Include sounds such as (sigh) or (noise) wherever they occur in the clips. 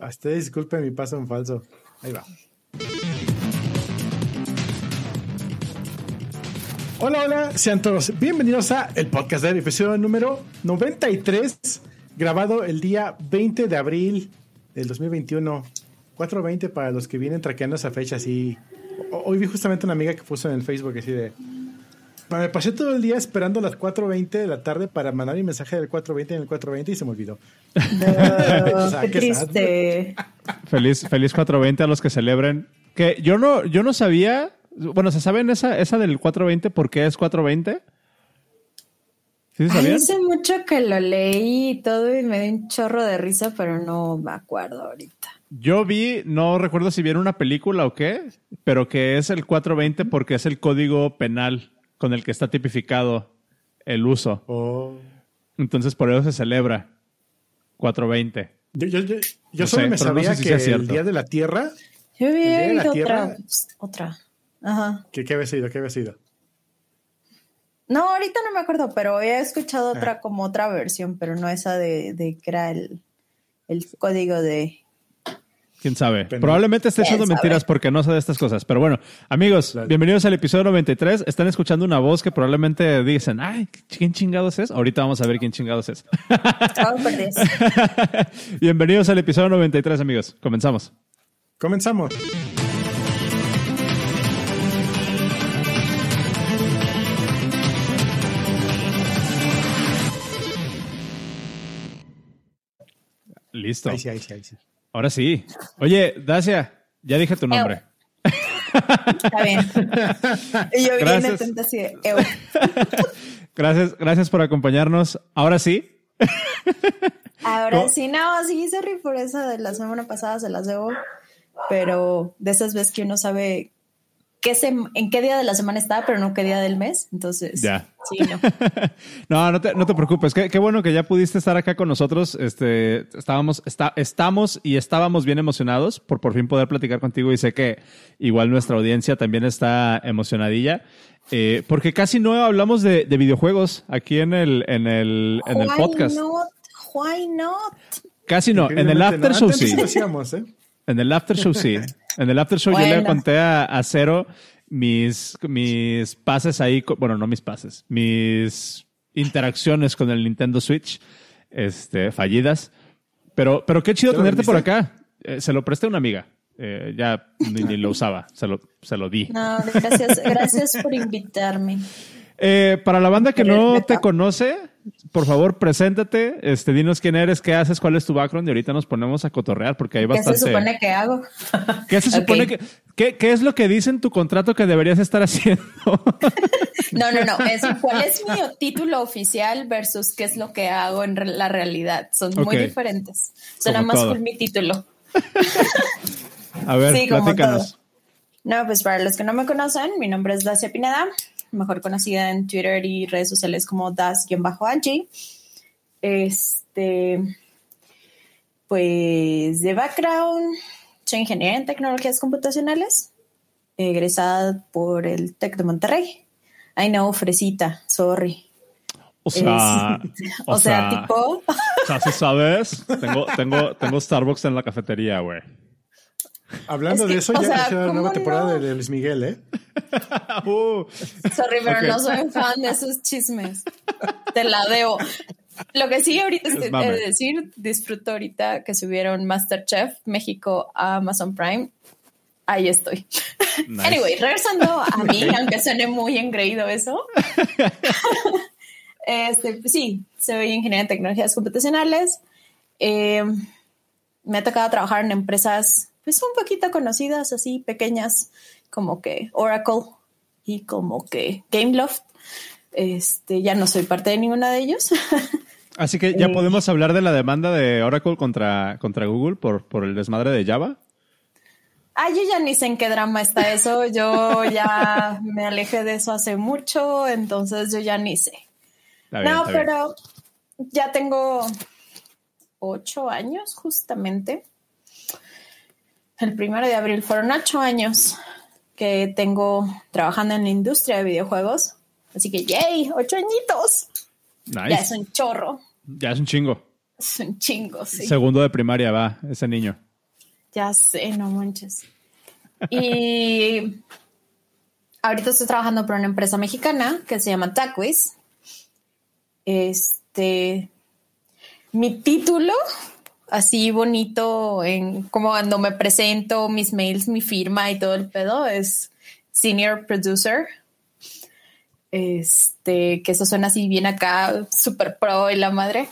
Hasta disculpe mi paso en falso. Ahí va. Hola, hola, sean todos bienvenidos a el podcast del episodio número 93, grabado el día 20 de abril del 2021. 4.20 para los que vienen traqueando esa fecha así. Hoy vi justamente una amiga que puso en el Facebook así de... Me pasé todo el día esperando las 4.20 de la tarde para mandar mi mensaje del 4.20 en el 4.20 y se me olvidó. No, (laughs) qué triste. Feliz, feliz 420 a los que celebren. Que yo no, yo no sabía. Bueno, ¿se saben esa, esa del 420 por qué es 420? ¿Sí sabían? Hace mucho que lo leí y todo y me dio un chorro de risa, pero no me acuerdo ahorita. Yo vi, no recuerdo si vieron una película o qué, pero que es el 420 porque es el código penal con el que está tipificado el uso. Oh. Entonces por eso se celebra 420. Yo, yo, yo, yo solo sé, me sabía no sé si que el Día de la Tierra... Yo había oído otra. Otra. Ajá. ¿Qué, ¿Qué había sido? ¿Qué había sido? No, ahorita no me acuerdo, pero he escuchado otra ah. como otra versión, pero no esa de, de que era el, el código de Quién sabe. Probablemente esté echando mentiras porque no sé de estas cosas. Pero bueno, amigos, bienvenidos al episodio 93. Están escuchando una voz que probablemente dicen, ay, ¿quién chingados es? Ahorita vamos a ver quién chingados es. (laughs) bienvenidos al episodio 93, amigos. Comenzamos. Comenzamos. Listo. Ahí sí, ahí sí, ahí sí. Ahora sí. Oye, Dacia, ya dije tu nombre. Está bien. (laughs) Y yo gracias. así de (laughs) gracias, gracias por acompañarnos. Ahora sí. Ahora sí, no, sí, sorry por esa de la semana pasada, se las debo. Pero de esas veces que uno sabe qué en qué día de la semana está, pero no qué día del mes. Entonces, ya. Sí, (laughs) no. no, no te, no te preocupes. Qué, qué, bueno que ya pudiste estar acá con nosotros. Este, estábamos, está, estamos y estábamos bien emocionados por por fin poder platicar contigo y sé que igual nuestra audiencia también está emocionadilla. Eh, porque casi no hablamos de, de, videojuegos aquí en el, en el, en el podcast. Not? Why not? Casi no. En el after show sí. ¿eh? En el after show sí. En el after show yo le conté a, Cero mis, mis pases ahí, bueno, no mis pases, mis interacciones con el Nintendo Switch, este, fallidas. Pero, pero qué chido tenerte por acá. Eh, se lo presté a una amiga. Eh, ya ni, lo usaba, se lo, se lo di. No, gracias, gracias por invitarme. Eh, para la banda que no te conoce, por favor, preséntate, este, dinos quién eres, qué haces, cuál es tu background y ahorita nos ponemos a cotorrear porque hay bastante. ¿Qué se supone que hago? (laughs) ¿Qué se supone que, qué, es lo que dice en tu contrato que deberías estar haciendo? (laughs) no, no, no, es cuál es mi (laughs) título oficial versus qué es lo que hago en la realidad. Son muy diferentes. Suena más por mi título. a ver, sí, platícanos. No, pues para los que no me conocen, mi nombre es Dacia Pineda mejor conocida en Twitter y redes sociales como Das-Angie. Este, pues de background, soy ingeniera en tecnologías computacionales, egresada por el TEC de Monterrey. Ay no, fresita, sorry. O sea, (laughs) o, sea, tipo. O sea, si sabes, tengo, tengo, tengo Starbucks en la cafetería, güey. Hablando de eso, ya sea, la nueva temporada de Luis Miguel, ¿eh? (laughs) uh. Sorry, pero no soy fan de esos chismes. Te la debo. Lo que sí ahorita es, es decir, disfruto ahorita que subieron Masterchef México a Amazon Prime. Ahí estoy. Anyway, regresando a mí, aunque suene muy engreído eso. (laughs) este, pues sí, soy ingeniera en tecnologías computacionales. Eh, me ha tocado trabajar en empresas pues un poquito conocidas, así pequeñas, como que Oracle y como que Gameloft. Este, ya no soy parte de ninguna de ellos. (laughs) Así que ya eh, podemos hablar de la demanda de Oracle contra, contra Google por, por el desmadre de Java. Ah, yo ya ni sé en qué drama está eso. Yo ya me alejé de eso hace mucho, entonces yo ya ni sé. no, pero ya tengo ocho años justamente el primero de abril. Fueron ocho años que tengo trabajando en la industria de videojuegos. Así que, ¡yay! ¡Ocho añitos! Ya es un chorro. Ya es un chingo. Es un chingo, sí. Segundo de primaria va ese niño. Ya sé, no manches. Y ahorita estoy trabajando para una empresa mexicana que se llama TACWIS. Este, mi título, así bonito, en como cuando me presento, mis mails, mi firma y todo el pedo, es Senior Producer. Este, que eso suena así bien acá, super pro y la madre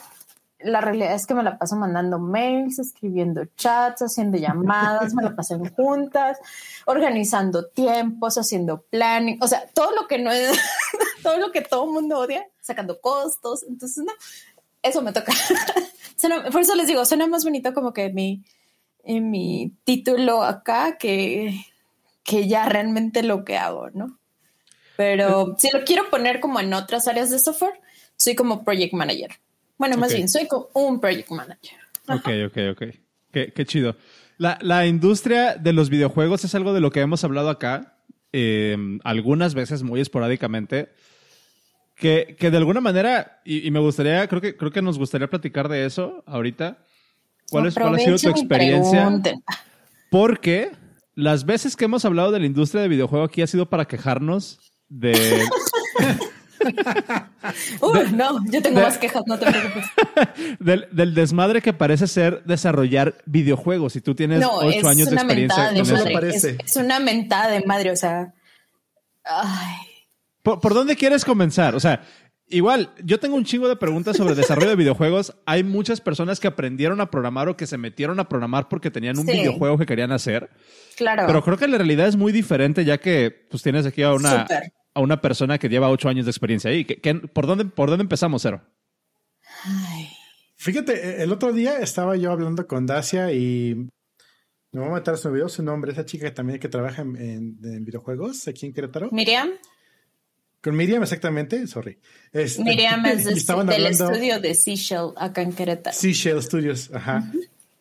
la realidad es que me la paso mandando mails, escribiendo chats, haciendo llamadas, me la paso en juntas, organizando tiempos, haciendo planning, o sea, todo lo que no es, (laughs) todo lo que todo el mundo odia, sacando costos. Entonces, no, eso me toca. (laughs) por eso les digo, suena más bonito como que mi, en mi título acá que, que ya realmente lo que hago, ¿no? Pero si lo quiero poner como en otras áreas de software, soy como project manager. Bueno, más bien, soy un project manager. Ok, ok, ok. Qué, chido. La, industria de los videojuegos es algo de lo que hemos hablado acá, em, algunas veces muy esporádicamente, que, de alguna manera, y, me gustaría, creo que, creo que nos gustaría platicar de eso ahorita. ¿Cuál, es, cuál ha sido tu experiencia? Porque las veces que hemos hablado de la industria de videojuegos aquí ha sido para quejarnos de... (laughs) no, yo tengo más quejas, no te preocupes. (laughs) del, desmadre que parece ser desarrollar videojuegos y tú tienes ocho años de experiencia. Es, una mentada de madre, o sea. ¿Por, dónde quieres comenzar? O sea, igual, yo tengo un chingo de preguntas sobre desarrollo de (laughs) videojuegos. Hay muchas personas que aprendieron a programar o que se metieron a programar porque tenían un videojuego que querían hacer. Claro. Pero creo que la realidad es muy diferente ya que pues tienes aquí a una, a una persona que lleva ocho años de experiencia ahí. por, dónde, ¿Por dónde empezamos, Cero? Fíjate, e, el otro día estaba yo hablando con Dacia y me voy a matar su video su nombre, esa chica que también que trabaja en, videojuegos aquí en Querétaro. Miriam. Con Miriam, exactamente, sorry. Este, Miriam es (laughs) del estudio de Seashell acá en Querétaro. Seashell Studios, ajá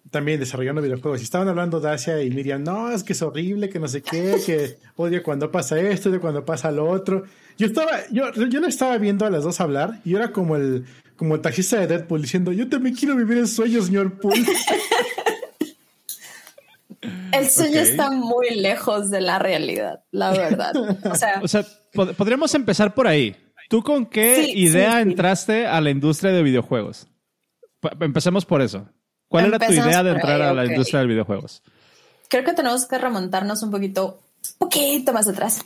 también desarrollando videojuegos. Y estaban hablando Dacia y Miriam, no, es que es horrible, que no sé qué, que (laughs) odio cuando pasa esto, odio cuando pasa lo otro. Yo estaba, yo, yo le estaba viendo a las dos hablar y era como el, como el taxista de Deadpool diciendo, yo también quiero vivir el sueño, señor Pool. (laughs) el sueño está muy lejos de la realidad, la verdad. O sea, (laughs) o sea podríamos empezar por ahí. ¿Tú con qué idea entraste a la industria de videojuegos? empecemos por eso. ¿Cuál era tu idea de entrar a la industria de videojuegos? Creo que tenemos que remontarnos un poquito, poquito más atrás.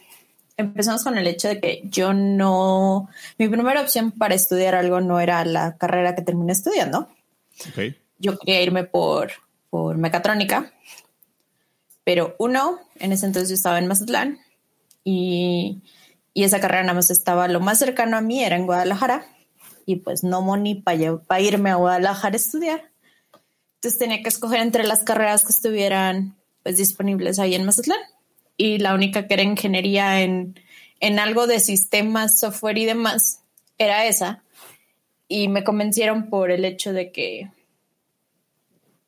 Empezamos con el hecho de que yo no, mi primera opción para estudiar algo no era la carrera que terminé estudiando. Yo quería irme por, por mecatrónica, pero uno, en ese entonces yo estaba en Mazatlán y, y esa carrera nada más estaba lo más cercano a mí, era en Guadalajara, y pues no money para irme a Guadalajara a estudiar. Entonces tenía que escoger entre las carreras que estuvieran pues, disponibles ahí en Mazatlán. Y la única que era ingeniería en, en algo de sistemas, software y demás era esa. Y me convencieron por el hecho de que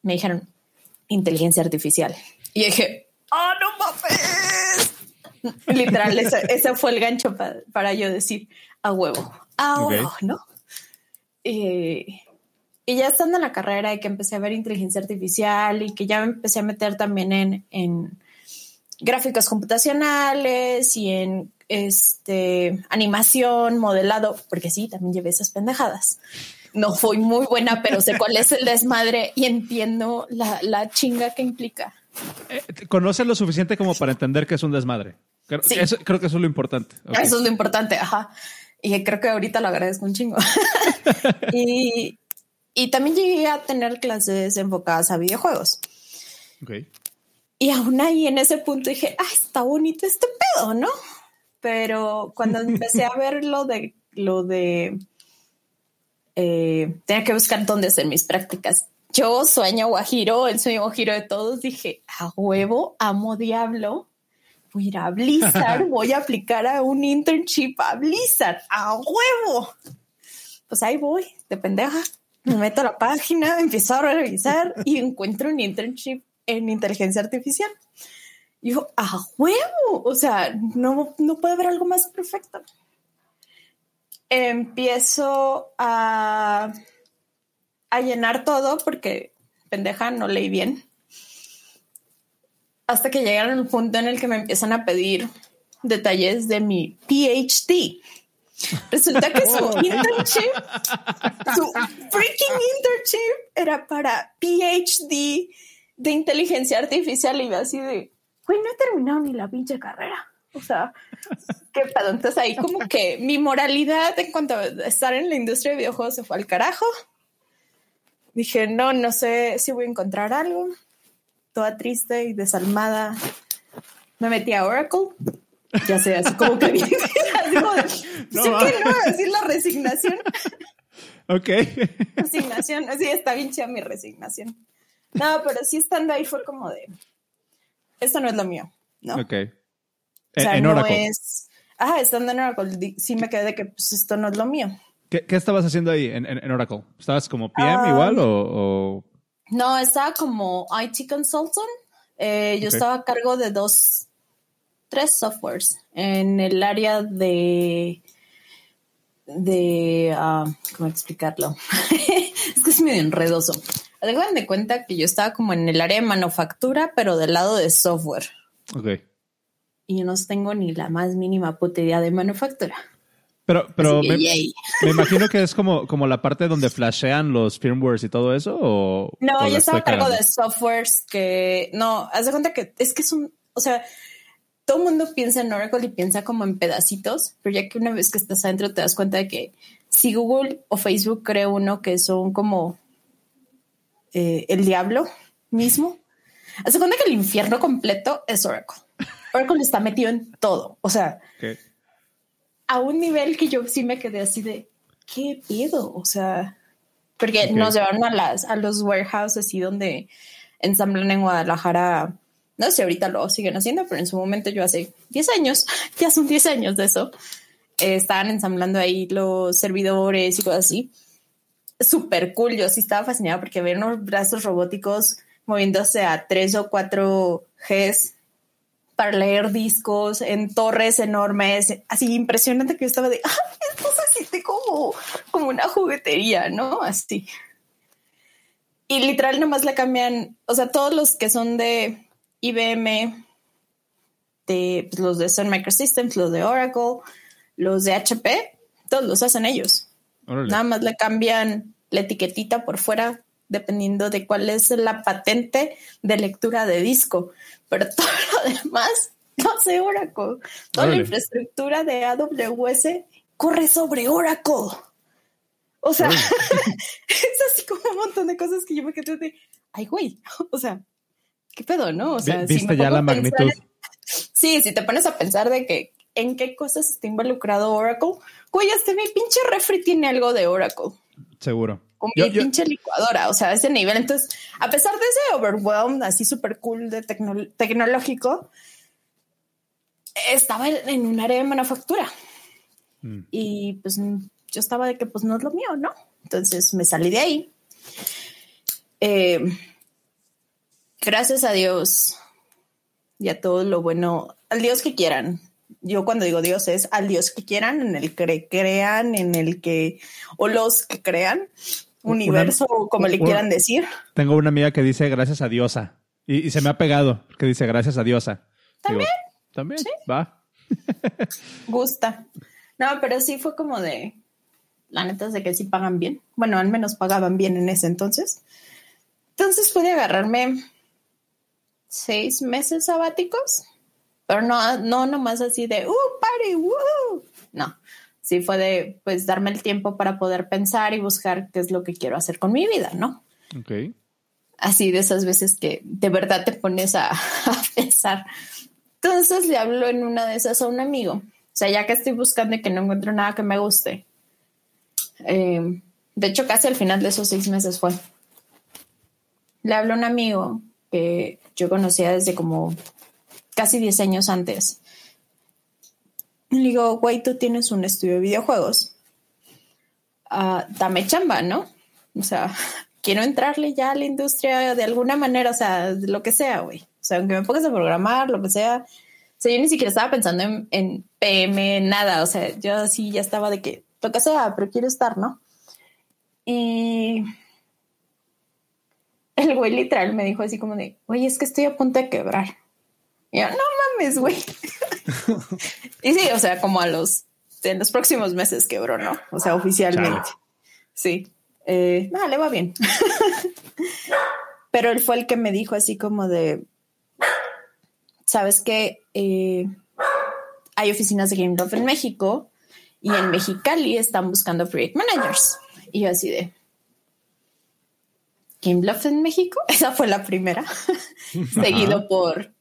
me dijeron inteligencia artificial. Y dije, ¡oh, no mames! (laughs) Literal, ese, fue el gancho para yo decir a huevo, a huevo, ¿no? Eh, y ya estando en la carrera y que empecé a ver inteligencia artificial y que ya me empecé a meter también en, en gráficas computacionales y en este animación, modelado, porque sí, también llevé esas pendejadas. No fui muy buena, pero sé cuál es el desmadre y entiendo la, la chinga que implica. Eh, ¿Conoces lo suficiente como para entender que es un desmadre? Creo, sí. creo que eso es lo importante. Eso es lo importante, ajá. Y creo que ahorita lo agradezco un chingo. (laughs) y, y también llegué a tener clases enfocadas a videojuegos. Okay. Y aún ahí en ese punto dije, ah, está bonito este pedo, ¿no? Pero cuando empecé a ver lo de lo de eh, tenía que buscar dónde hacer mis prácticas. Yo sueño guajiro, el sueño guajiro de todos, dije, a huevo, amo diablo, voy a ir a Blizzard, (laughs) voy a aplicar a un internship a Blizzard, a huevo. Pues ahí voy, de pendeja me meto a la página, empiezo a revisar y encuentro un internship en inteligencia artificial. Y digo, a huevo, o sea, no, no puede haber algo más perfecto. Empiezo a, a llenar todo porque pendeja no leí bien. hasta que llegaron al punto en el que me empiezan a pedir detalles de mi PhD. Resulta que su (laughs) oh. internship, su freaking internship era para PhD de inteligencia artificial y así de, güey, no he terminado ni la pinche carrera. O sea, qué pedo. Entonces ahí como que mi moralidad en cuanto a estar en la industria de videojuegos se fue al carajo. Dije, no, no sé si voy a encontrar algo. Toda triste y desalmada. Me metí a Oracle ya sé, así como que (laughs) así como, no, que no, así la resignación. Ok. Resignación, así está bien chida mi resignación. No, pero sí estando ahí fue como de, esto no es lo mío, ¿no? Ok. O sea, en no es, ah, estando en Oracle, sí me quedé de que pues esto no es lo mío. ¿Qué, qué estabas haciendo ahí en, en, Oracle? ¿Estabas como PM igual o, o, No, estaba como IT consultant. Eh, yo estaba a cargo de dos tres softwares en el área de de ah, cómo explicarlo (laughs) es que es medio enredoso. Hagan de cuenta que yo estaba como en el área de manufactura pero del lado de software. Ok. Y yo no tengo ni la más mínima puta idea de manufactura pero, pero me, imagino que es como, como la parte donde flashean los firmwares y todo eso. ¿o, no, yo estaba a cargo de softwares que no, haz de cuenta que es que es un, o sea, todo el mundo piensa en Oracle y piensa como en pedacitos, pero ya que una vez que estás adentro te das cuenta de que si Google o Facebook cree uno que son como eh, el diablo mismo, hace cuenta que el infierno completo es Oracle. Oracle está metido en todo, o sea, a un nivel que yo sí me quedé así de, ¿qué pido? O sea, porque nos llevaron a, las, a los warehouses así donde ensamblan en Guadalajara no sé, ahorita lo siguen haciendo, pero en su momento yo hace 10 años, (laughs) ya son 10 años de eso, eh, estaban ensamblando ahí los servidores y cosas así. Súper cool, yo sí estaba fascinada porque ver unos brazos robóticos moviéndose a 3 o 4 Gs para leer discos en torres enormes, así impresionante que yo estaba de, ah, esto se siente como, como una juguetería, ¿no? Así. Y literal nomás le cambian, o sea, todos los que son de IBM, de pues, los de Sun Microsystems, los de Oracle, los de HP, todos los hacen ellos. Nada más le cambian la etiquetita por fuera dependiendo de cuál es la patente de lectura de disco. Pero todo (laughs) lo demás no hace Oracle. Toda la infraestructura de AWS corre sobre Oracle. O sea, (laughs) es así como un montón de cosas que yo me quedé de, ay, güey, (laughs) o sea, ¿qué pedo, no? O sea, viste ya la magnitud. sí, si te pones a pensar de que en qué cosas está involucrado Oracle, güey, este mi pinche refri tiene algo de Oracle. Seguro. Con mi pinche licuadora, o sea, ese nivel. Entonces, a pesar de ese overwhelm así súper cool de tecnológico, estaba en un área de manufactura. Mm. Y pues yo estaba de que pues no es lo mío, ¿no? Entonces me salí de ahí. Eh, gracias a Dios y a todo lo bueno, al Dios que quieran. Yo cuando digo Dios es al Dios que quieran, en el que crean, en el que, o los que crean, universo, como le quieran decir. Tengo una amiga que dice gracias a Diosa y, se me ha pegado, que dice gracias a Diosa. También. También, va. (laughs) (laughs) Gusta. No, pero sí fue como de, la neta es de que sí pagan bien. Bueno, al menos pagaban bien en ese entonces. Entonces pude agarrarme seis meses sabáticos, pero no, no nomás así de, uh, party, uh. No, sí fue de, pues, darme el tiempo para poder pensar y buscar qué es lo que quiero hacer con mi vida, ¿no? Ok. Así de esas veces que de verdad te pones a, (laughs) pensar. Entonces le hablo en una de esas a un amigo. O sea, ya que estoy buscando y que no encuentro nada que me guste. Eh, de hecho, casi al final de esos seis meses fue. Le hablo a un amigo que yo conocía desde como casi 10 años antes. Le digo, güey, tú tienes un estudio de videojuegos. Ah, dame chamba, ¿no? O sea, (laughs) quiero entrarle ya a la industria de alguna manera, o sea, lo que sea, güey. O sea, aunque me pongas a programar, lo que sea. O sea, yo ni siquiera estaba pensando en, en PM, nada. O sea, yo sí ya estaba de que lo que sea, pero quiero estar, ¿no? Y (laughs) el güey literal me dijo así como de, oye, es que estoy a punto de quebrar. Y yo, no mames, güey. (laughs) (laughs) y sí, o sea, como a los, en los próximos meses quebró, ¿no? O sea, oficialmente. Sí. Eh, no, le va bien. Pero él fue el que me dijo así como de, sabes que eh, hay oficinas de Game Love en México y en Mexicali están buscando project managers. Y yo así de, Game Love en México, (laughs) esa fue la primera, (laughs) seguido por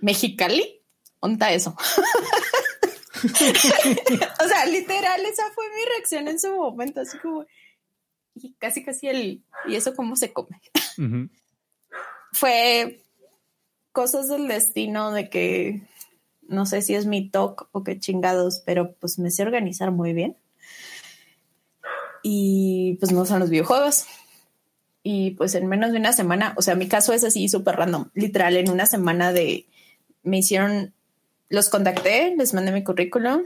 Mexicali, onta eso. (laughs) o sea, literal, esa fue mi reacción en su momento, así como, y casi casi el, ¿y eso cómo se come? Fue cosas del destino de que no sé si es mi talk o qué chingados, pero pues me sé organizar muy bien. Y pues no son los videojuegos. Y pues en menos de una semana, o sea, mi caso es así súper random, literal, en una semana de, me hicieron, los contacté, les mandé mi currículum,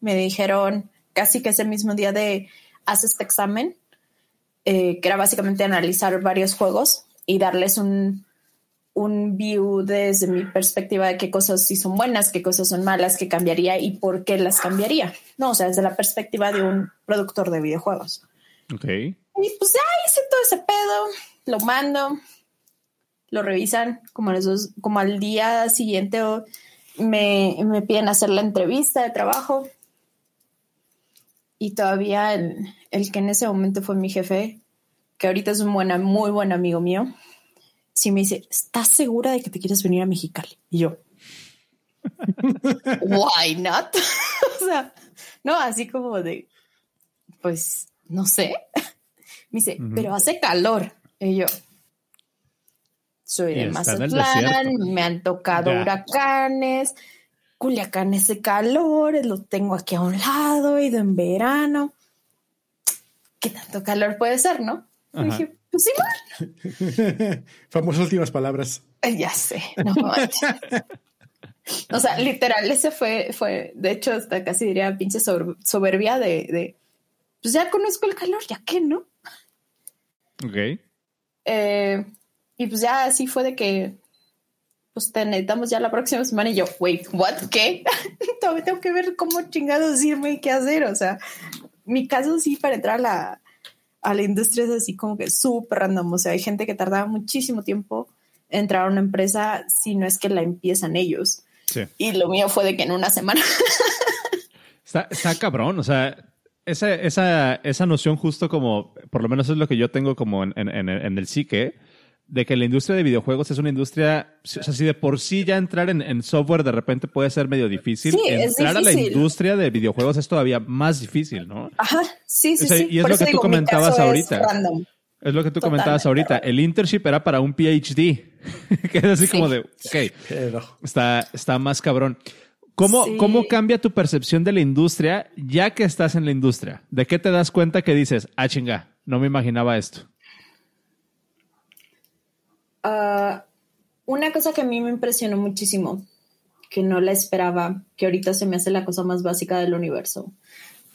me dijeron casi que ese mismo día de, haz este examen, eh, que era básicamente analizar varios juegos y darles un, un view desde mi perspectiva de qué cosas sí son buenas, qué cosas son malas, qué cambiaría y por qué las cambiaría. No, o sea, desde la perspectiva de un productor de videojuegos. Ok. Y pues ya hice todo ese pedo, lo mando, lo revisan como, los como al día siguiente me, me piden hacer la entrevista de trabajo. Y todavía el, el que en ese momento fue mi jefe, que ahorita es un buen, muy buen amigo mío, sí me dice, ¿estás segura de que te quieres venir a Mexicali? Y yo, (laughs) why not? (laughs) o sea, no, así como de, pues, no sé. (laughs) Me dice, pero hace calor. Y yo, soy de Mazatlán, me han tocado huracanes, Culiacán ese calor, lo tengo aquí a un lado, he ido en verano. ¿Qué tanto calor puede ser, no? dije, pues igual. (laughs) Famosas últimas palabras. Eh, ya sé, no O sea, literal, ese fue, fue, de hecho, hasta casi diría pinche soberbia de, de, pues ya conozco el calor, ya que no. Ok. Eh, y pues ya así fue de que, pues te necesitamos ya la próxima semana y yo, wait, what, ¿qué? (laughs) Todavía tengo que ver cómo chingados irme y qué hacer. O sea, mi caso sí para entrar a la, a la industria es así como que súper random. O sea, hay gente que tarda muchísimo tiempo en entrar a una empresa si no es que la empiezan ellos. Y lo mío fue de que en una semana. (laughs) está, está cabrón, o sea, esa, esa, esa noción justo como, por lo menos es lo que yo tengo como en, en, en el psique, de que la industria de videojuegos es una industria, o sea, si de por sí ya entrar en, software de repente puede ser medio difícil, entrar a la industria de videojuegos es todavía más difícil, ¿no? Ajá, sí, sí, sí. Y es lo que tú comentabas ahorita. Es, lo que tú comentabas ahorita. El internship era para un PhD, (laughs) que es así como de, ok, (laughs) está, está más cabrón. ¿Cómo, ¿Cómo cambia tu percepción de la industria ya que estás en la industria? ¿De qué te das cuenta que dices, ah, chinga, no me imaginaba esto? Ah, una cosa que a mí me impresionó muchísimo, que no la esperaba, que ahorita se me hace la cosa más básica del universo,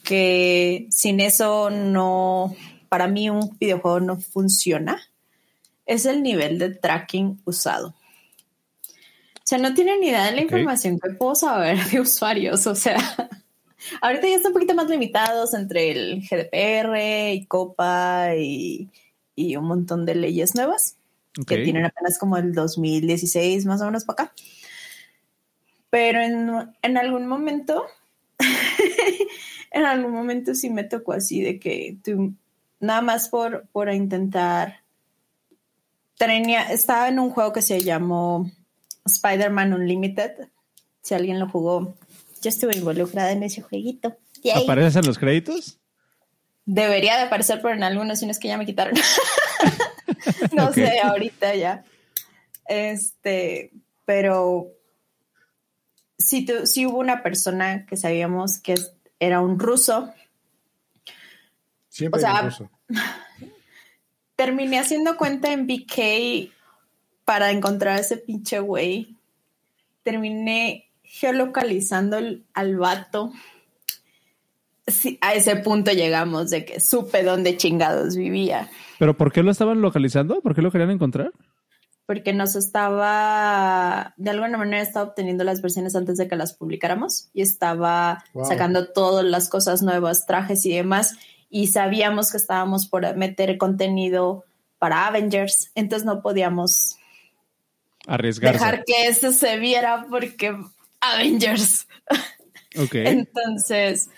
que sin eso no, para mí un videojuego no funciona, es el nivel de tracking usado. O sea, no tienen ni idea de la información que puedo saber de usuarios. O sea, (laughs) ahorita ya están un poquito más limitados entre el GDPR y COPA y, y un montón de leyes nuevas que tienen apenas como el 2016 más o menos para acá. Pero en, algún momento, (laughs) en algún momento sí me tocó así de que tú, nada más por, por intentar, tenía, estaba en un juego que se llamó Spider-Man Unlimited. Si alguien lo jugó, yo estuve involucrada en ese jueguito. ¿Aparecen los créditos? Debería de aparecer, pero en algunos, si no es que ya me quitaron. (laughs) (laughs) no sé, ahorita ya. Este, pero sí, sí hubo una persona que sabíamos que era un ruso. Siempre o sea, ruso. (laughs) Terminé haciendo cuenta en BK para encontrar a ese pinche güey. Terminé geolocalizando al vato. Sí, a ese punto llegamos de que supe dónde chingados vivía. ¿Pero por qué lo estaban localizando? ¿Por qué lo querían encontrar? porque nos estaba, de alguna manera estaba obteniendo las versiones antes de que las publicáramos y estaba sacando todas las cosas nuevas, trajes y demás, y sabíamos que estábamos por meter contenido para Avengers, entonces no podíamos arriesgar dejar que eso se viera porque Avengers. Ok. (laughs) entonces,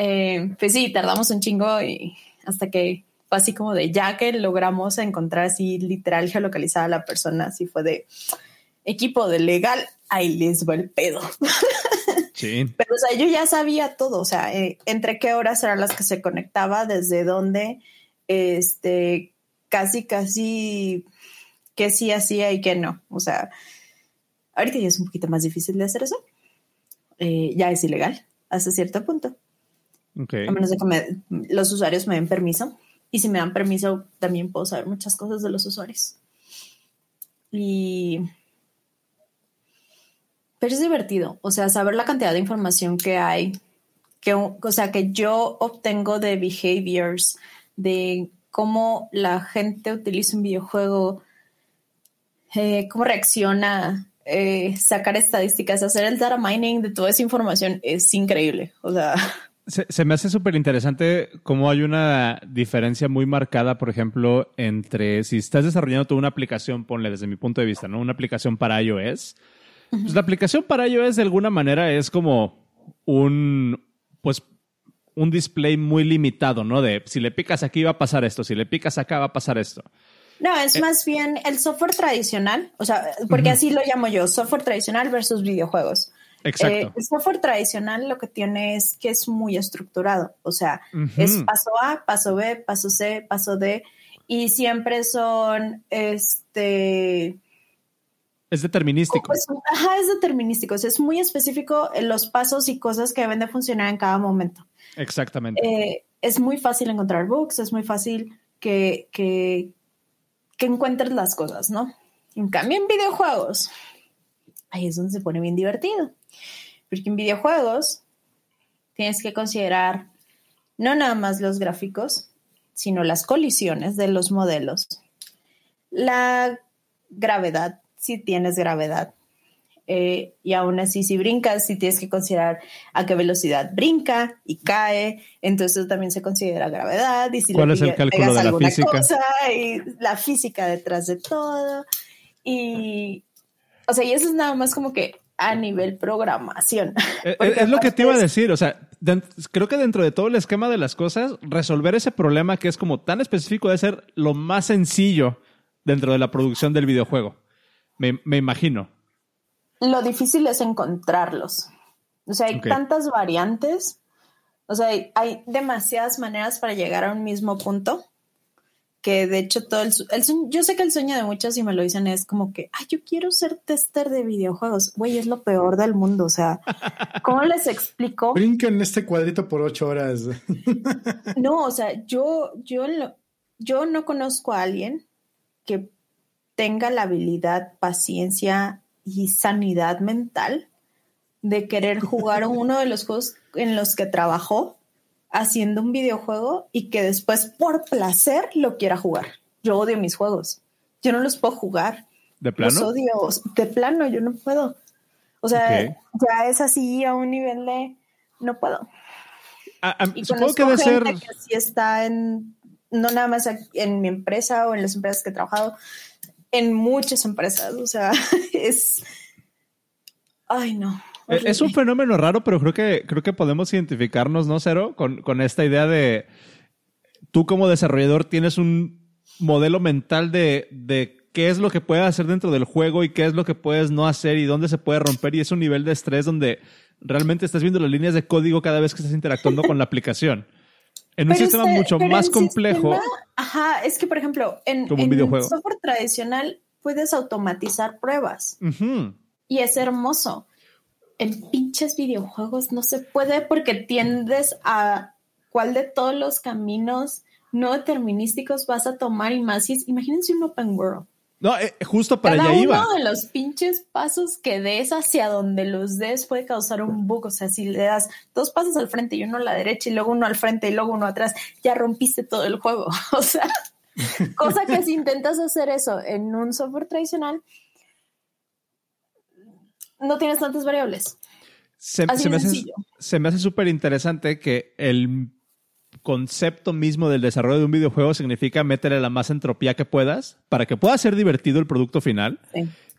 eh, pues sí, tardamos un chingo y hasta que fue así como de ya que logramos encontrar así literal geolocalizada a la persona, así fue de equipo de legal, ahí les va el pedo. (laughs) Sí. Pero o sea, yo ya sabía todo, o sea, eh, entre qué horas eran las que se conectaba, desde dónde, este, casi, casi que sí hacía y que no. O sea, ahorita ya es un poquito más difícil de hacer eso. Eh, ya es ilegal hasta cierto punto. A menos de que los usuarios me den permiso. Y si me dan permiso, también puedo saber muchas cosas de los usuarios. Y... Pero es divertido, o sea, saber la cantidad de información que hay, que, o sea, que yo obtengo de behaviors, de cómo la gente utiliza un videojuego, eh, cómo reacciona, eh, sacar estadísticas, hacer el data mining de toda esa información es increíble. O sea, (laughs) se, me hace súper interesante cómo hay una diferencia muy marcada, por ejemplo, entre si estás desarrollando tú una aplicación, ponle desde mi punto de vista, ¿no? Una aplicación para iOS. Pues la aplicación para iOS de alguna manera es como un, pues, un display muy limitado, ¿no? De si le picas aquí va a pasar esto, si le picas acá va a pasar esto. No, es eh, más bien el software tradicional, o sea, porque así lo llamo yo, software tradicional versus videojuegos. Exacto. Eh, el software tradicional lo que tiene es que es muy estructurado, o sea, es paso A, paso B, paso C, paso D, y siempre son, este... Es determinístico. ajá, es determinístico, o sea, es muy específico en los pasos y cosas que deben de funcionar en cada momento. Exactamente. Eh, es muy fácil encontrar bugs, es muy fácil que, que, que encuentres las cosas, ¿no? En cambio, en videojuegos, ahí es donde se pone bien divertido. Porque en videojuegos tienes que considerar no nada más los gráficos, sino las colisiones de los modelos, la gravedad, si tienes gravedad. Eh, y aún así, si brincas, si tienes que considerar a qué velocidad brinca y cae, entonces también se considera gravedad. Y si ¿Cuál es el cálculo de la física? y la física detrás de todo. Y, o sea, y eso es nada más como que a nivel programación. (laughs) Eh, eh, es, lo que te iba a decir, o sea, creo que dentro de todo el esquema de las cosas, resolver ese problema que es como tan específico debe ser lo más sencillo dentro de la producción del videojuego. Me, imagino. Lo difícil es encontrarlos. O sea, hay tantas variantes, o sea, hay demasiadas maneras para llegar a un mismo punto que de hecho todo el, yo sé que el sueño de muchos y me lo dicen es como que, ay, yo quiero ser tester de videojuegos. Güey, es lo peor del mundo. O sea, (laughs) ¿cómo les explico? Brinquen este cuadrito por ocho horas. (laughs) no, o sea, yo, yo, yo no conozco a alguien que tenga la habilidad, paciencia y sanidad mental de querer jugar (laughs) uno de los juegos en los que trabajó haciendo un videojuego y que después por placer lo quiera jugar. Yo odio mis juegos. Yo no los puedo jugar. ¿De plano? Los odio. De plano, yo no puedo. O sea, ya es así a un nivel de no puedo. supongo que debe ser. Que sí está en, no nada más en mi empresa o en las empresas que he trabajado, en muchas empresas. O sea, (laughs) es. Ay, no. Eh, es un fenómeno raro, pero creo que, creo que podemos identificarnos, ¿no, Cero? Con, con esta idea de tú como desarrollador tienes un modelo mental de, de qué es lo que puedes hacer dentro del juego y qué es lo que puedes no hacer y dónde se puede romper. Y es un nivel de estrés donde realmente estás viendo las líneas de código cada vez que estás interactuando con la aplicación. En un sistema mucho más complejo. ajá, es que por ejemplo, en, como un software tradicional puedes automatizar pruebas. Y es hermoso en pinches videojuegos no se puede porque tiendes a cuál de todos los caminos no determinísticos vas a tomar y más. imagínense un open world. No, eh, justo para Cada allá iba. Uno de los pinches pasos que des hacia donde los des puede causar un bug. O sea, si le das dos pasos al frente y uno a la derecha y luego uno al frente y luego uno atrás, ya rompiste todo el juego. (laughs) O sea. (laughs) Cosa que si intentas hacer eso en un software tradicional, no tienes tantas variables. Se, me, hace, se me hace súper interesante que el concepto mismo del desarrollo de un videojuego significa meterle la más entropía que puedas para que pueda ser divertido el producto final.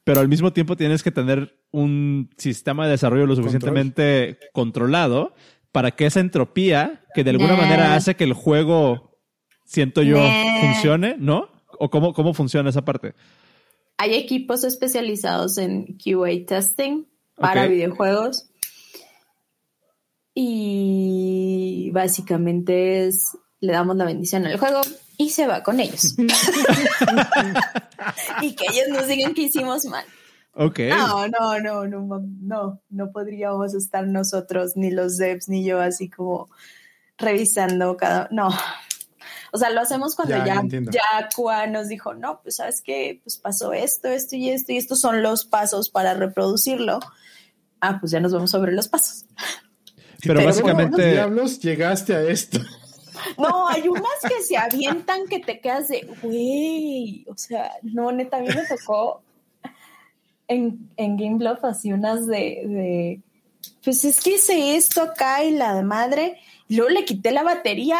Pero al mismo tiempo tienes que tener un sistema de desarrollo lo suficientemente controlado para que esa entropía, que de alguna manera hace que el juego, siento yo, funcione, ¿no? ¿O cómo, cómo funciona esa parte? Hay equipos especializados en QA testing para videojuegos. Y básicamente es, le damos la bendición al juego y se va con ellos. (laughs) (laughs) y que ellos nos digan que hicimos mal. Ok. No, no, no, no, no, no podríamos estar nosotros, ni los devs, ni yo, así como revisando cada. No. O sea, lo hacemos cuando ya, ya, nos dijo, no, pues sabes que pues pasó esto, esto y esto, y estos son los pasos para reproducirlo. Ah, pues ya nos vamos sobre los pasos. Pero, básicamente. diablos llegaste a esto? No, hay unas que se avientan que te quedas de, güey, o sea, no, neta, a mí me tocó en, en Game Bluff así unas de, pues es que hice esto acá y la de madre, y luego le quité la batería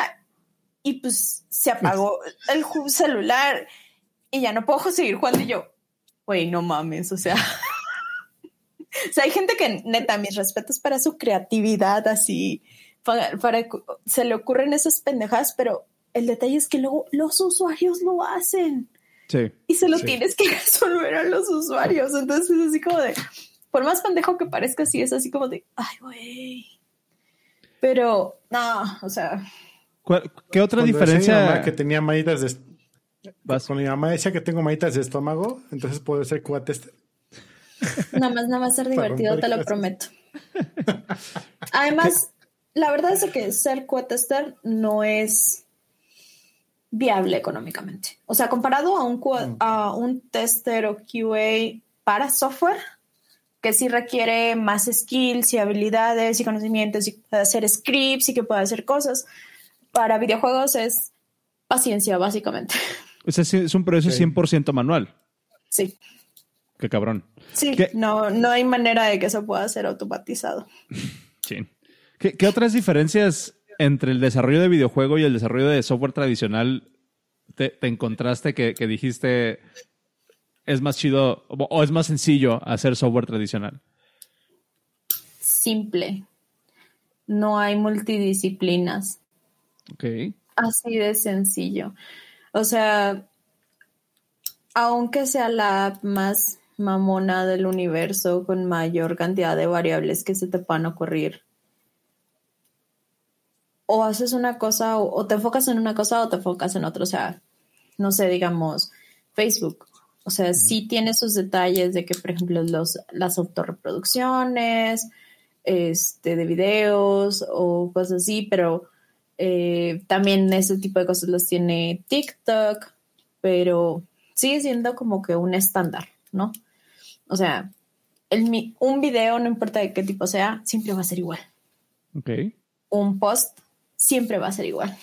y pues se apagó el celular y ya no puedo seguir jugando y yo, güey, no mames, o sea. (laughs) o sea, hay gente que neta, mis respetos para su creatividad, así, para, se le ocurren esas pendejadas, pero el detalle es que luego los usuarios lo hacen. Y se lo tienes que (laughs) resolver a los usuarios. Entonces es así como de, por más pendejo que parezca, sí es así como de, ay, güey. Pero, no, o sea. ¿Qué otra diferencia? que tenía manitas de. Cuando mi mamá decía que tengo manitas de estómago, entonces puedo ser QA tester. Nada más, nada más ser (laughs) divertido, te lo prometo. (laughs) Además, la verdad es que ser QA tester no es viable económicamente. O sea, comparado a un, mm. a un tester o QA para software, que sí requiere más skills y habilidades y conocimientos y puede hacer scripts y que puede hacer cosas, para videojuegos es paciencia, básicamente. (laughs) O sea, es un proceso 100% manual. Sí. Qué cabrón. Sí, no, no hay manera de que eso pueda ser automatizado. (laughs) Sí. ¿Qué, otras diferencias entre el desarrollo de videojuego y el desarrollo de software tradicional te, encontraste que, dijiste es más chido o es más sencillo hacer software tradicional? Simple. No hay multidisciplinas. Ok. Así de sencillo. O sea, aunque sea la más mamona del universo con mayor cantidad de variables que se te puedan ocurrir, o haces una cosa o, te enfocas en una cosa o te enfocas en otra. O sea, no sé, digamos, Facebook. O sea, sí tiene sus detalles de que, por ejemplo, los, las autorreproducciones este, de videos o cosas así, pero eh, también ese tipo de cosas las tiene TikTok, pero sigue siendo como que un estándar, ¿no? O sea, el, un video, no importa de qué tipo sea, siempre va a ser igual. Ok. Un post siempre va a ser igual.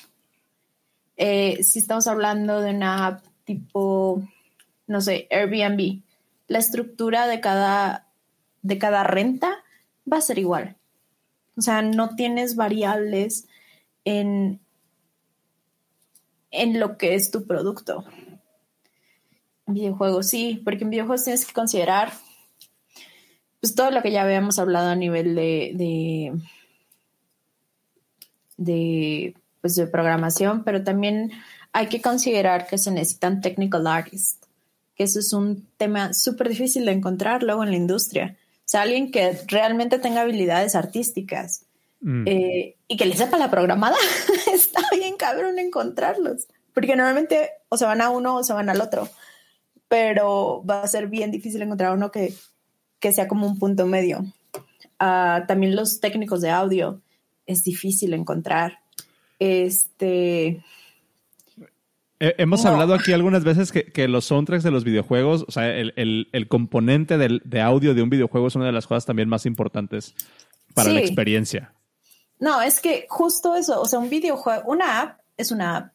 Eh, si estamos hablando de una app tipo, no sé, Airbnb, la estructura de cada, de cada renta va a ser igual. O sea, no tienes variables en, en lo que es tu producto. videojuegos sí, porque en videojuegos tienes que considerar pues todo lo que ya habíamos hablado a nivel de de, pues, de programación, pero también hay que considerar que se necesitan technical artists, que eso es un tema súper difícil de encontrar luego en la industria. O sea, alguien que realmente tenga habilidades artísticas mm. eh, y que le sepa la programada, (laughs) está bien cabrón encontrarlos, porque normalmente o se van a uno o se van al otro, pero va a ser bien difícil encontrar uno que, que sea como un punto medio. Ah, también los técnicos de audio es difícil encontrar. Este. Hemos hablado aquí algunas veces que, los soundtracks de los videojuegos, o sea, el, componente de audio de un videojuego es una de las cosas también más importantes para la experiencia. No, es que justo eso, o sea, un videojuego, una app es una app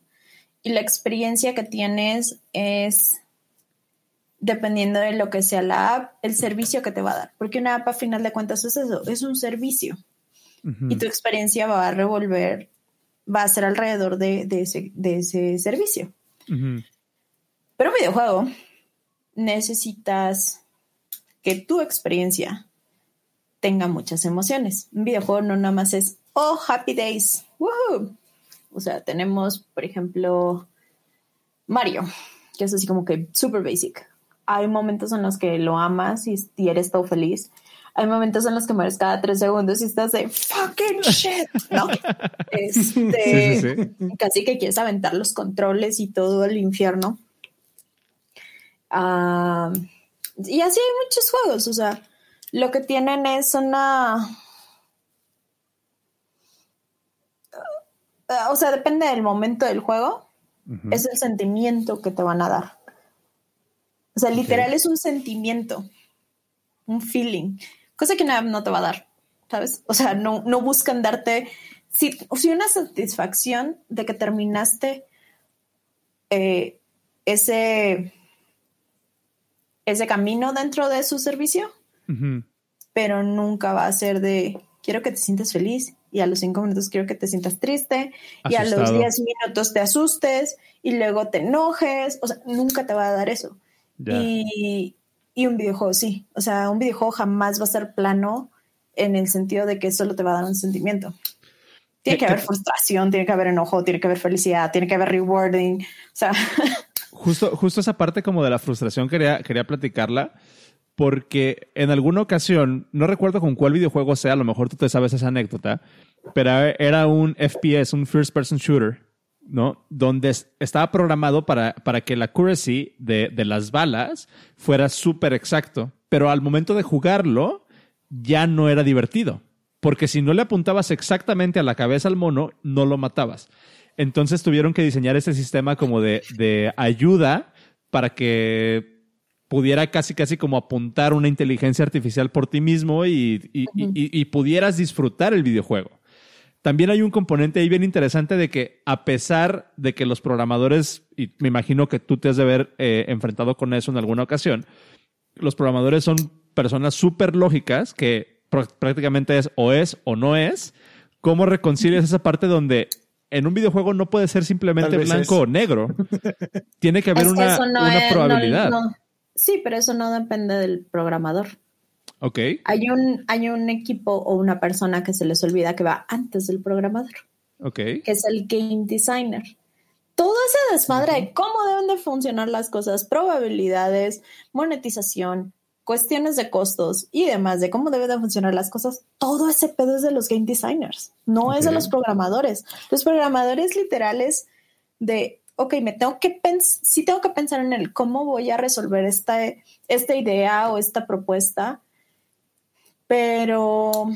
y la experiencia que tienes es dependiendo de lo que sea la app, el servicio que te va a dar. Porque una app a final de cuentas es eso, es un servicio. Y tu experiencia va a revolver, va a ser alrededor de, ese, servicio. Pero un videojuego necesitas que tu experiencia tenga muchas emociones. Un videojuego no nada más es, oh, happy days. O sea, tenemos, por ejemplo, Mario, que es así como que super basic. Hay momentos en los que lo amas y, eres todo feliz. Hay momentos en los que mueres cada tres segundos y estás de fucking shit, ¿no? (laughs) Este, casi que quieres aventar los controles y todo el infierno. Ah, y así hay muchos juegos, o sea, lo que tienen es una o sea, depende del momento del juego, es el sentimiento que te van a dar. O sea, literal es un sentimiento, un feeling, cosa que nada no te va a dar, ¿sabes? O sea, no, no buscan darte, si, si una satisfacción de que terminaste eh, ese, ese camino dentro de su servicio, pero nunca va a ser de, quiero que te sientas feliz, y a los cinco minutos quiero que te sientas triste y a los diez minutos te asustes y luego te enojes, o sea, nunca te va a dar eso. Y, y, un videojuego sí, o sea, un videojuego jamás va a ser plano en el sentido de que solo te va a dar un sentimiento. Tiene que haber frustración, tiene que haber enojo, tiene que haber felicidad, tiene que haber rewarding, o sea... (laughs) Justo, justo esa parte como de la frustración quería, quería platicarla porque en alguna ocasión, no recuerdo con cuál videojuego sea, a lo mejor tú te sabes esa anécdota, pero era un FPS, un First Person Shooter, ¿no? Donde estaba programado para, para que la accuracy de, de las balas fuera súper exacto, pero al momento de jugarlo ya no era divertido, porque si no le apuntabas exactamente a la cabeza al mono, no lo matabas. Entonces tuvieron que diseñar ese sistema como de, de ayuda para que pudiera casi casi como apuntar una inteligencia artificial por ti mismo y, pudieras disfrutar el videojuego. También hay un componente ahí bien interesante de que a pesar de que los programadores, y me imagino que tú te has de haber eh, enfrentado con eso en alguna ocasión, los programadores son personas súper lógicas que prácticamente es o es o no es. ¿Cómo reconcilias esa parte donde en un videojuego no puede ser simplemente blanco o negro? (laughs) Tiene que haber una, probabilidad. Sí, pero eso no depende del programador. Ok. Hay un, hay un equipo o una persona que se les olvida que va antes del programador. Ok. Que es el game designer. Todo ese desmadre de cómo deben de funcionar las cosas, probabilidades, monetización, cuestiones de costos y demás, de cómo deben de funcionar las cosas, todo ese pedo es de los game designers, no es de los programadores. Los programadores literales de ok, me tengo que pensar, sí tengo que pensar en el cómo voy a resolver esta, esta idea o esta propuesta, pero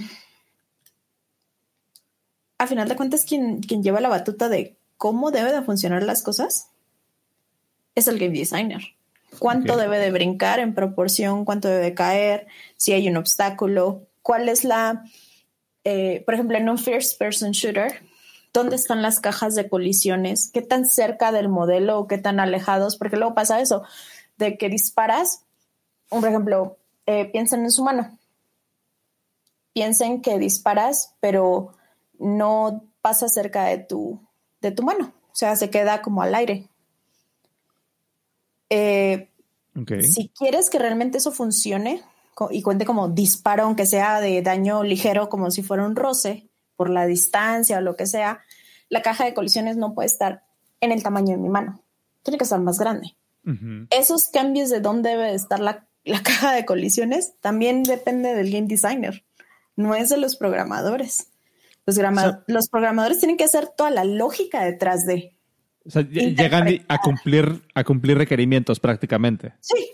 a final de cuentas quien, quien lleva la batuta de cómo debe de funcionar las cosas es el game designer. Cuánto debe de brincar en proporción, cuánto debe de caer, si hay un obstáculo, cuál es la, eh, por ejemplo, en un first person shooter, dónde están las cajas de colisiones, qué tan cerca del modelo o qué tan alejados, porque luego pasa eso, de que disparas, por ejemplo, eh, piensen en su mano, piensen que disparas, pero no pasa cerca de tu, de tu mano, o sea, se queda como al aire. Eh, si quieres que realmente eso funcione y cuente como disparo, aunque sea de daño ligero, como si fuera un roce, por la distancia o lo que sea, la caja de colisiones no puede estar en el tamaño de mi mano. Tiene que estar más grande. Esos cambios de dónde debe estar la, (laughs) caja de colisiones también depende del game designer, no es de los programadores. Los, los programadores tienen que hacer toda la lógica detrás de. O sea, llegan a cumplir, a cumplir requerimientos prácticamente. Sí.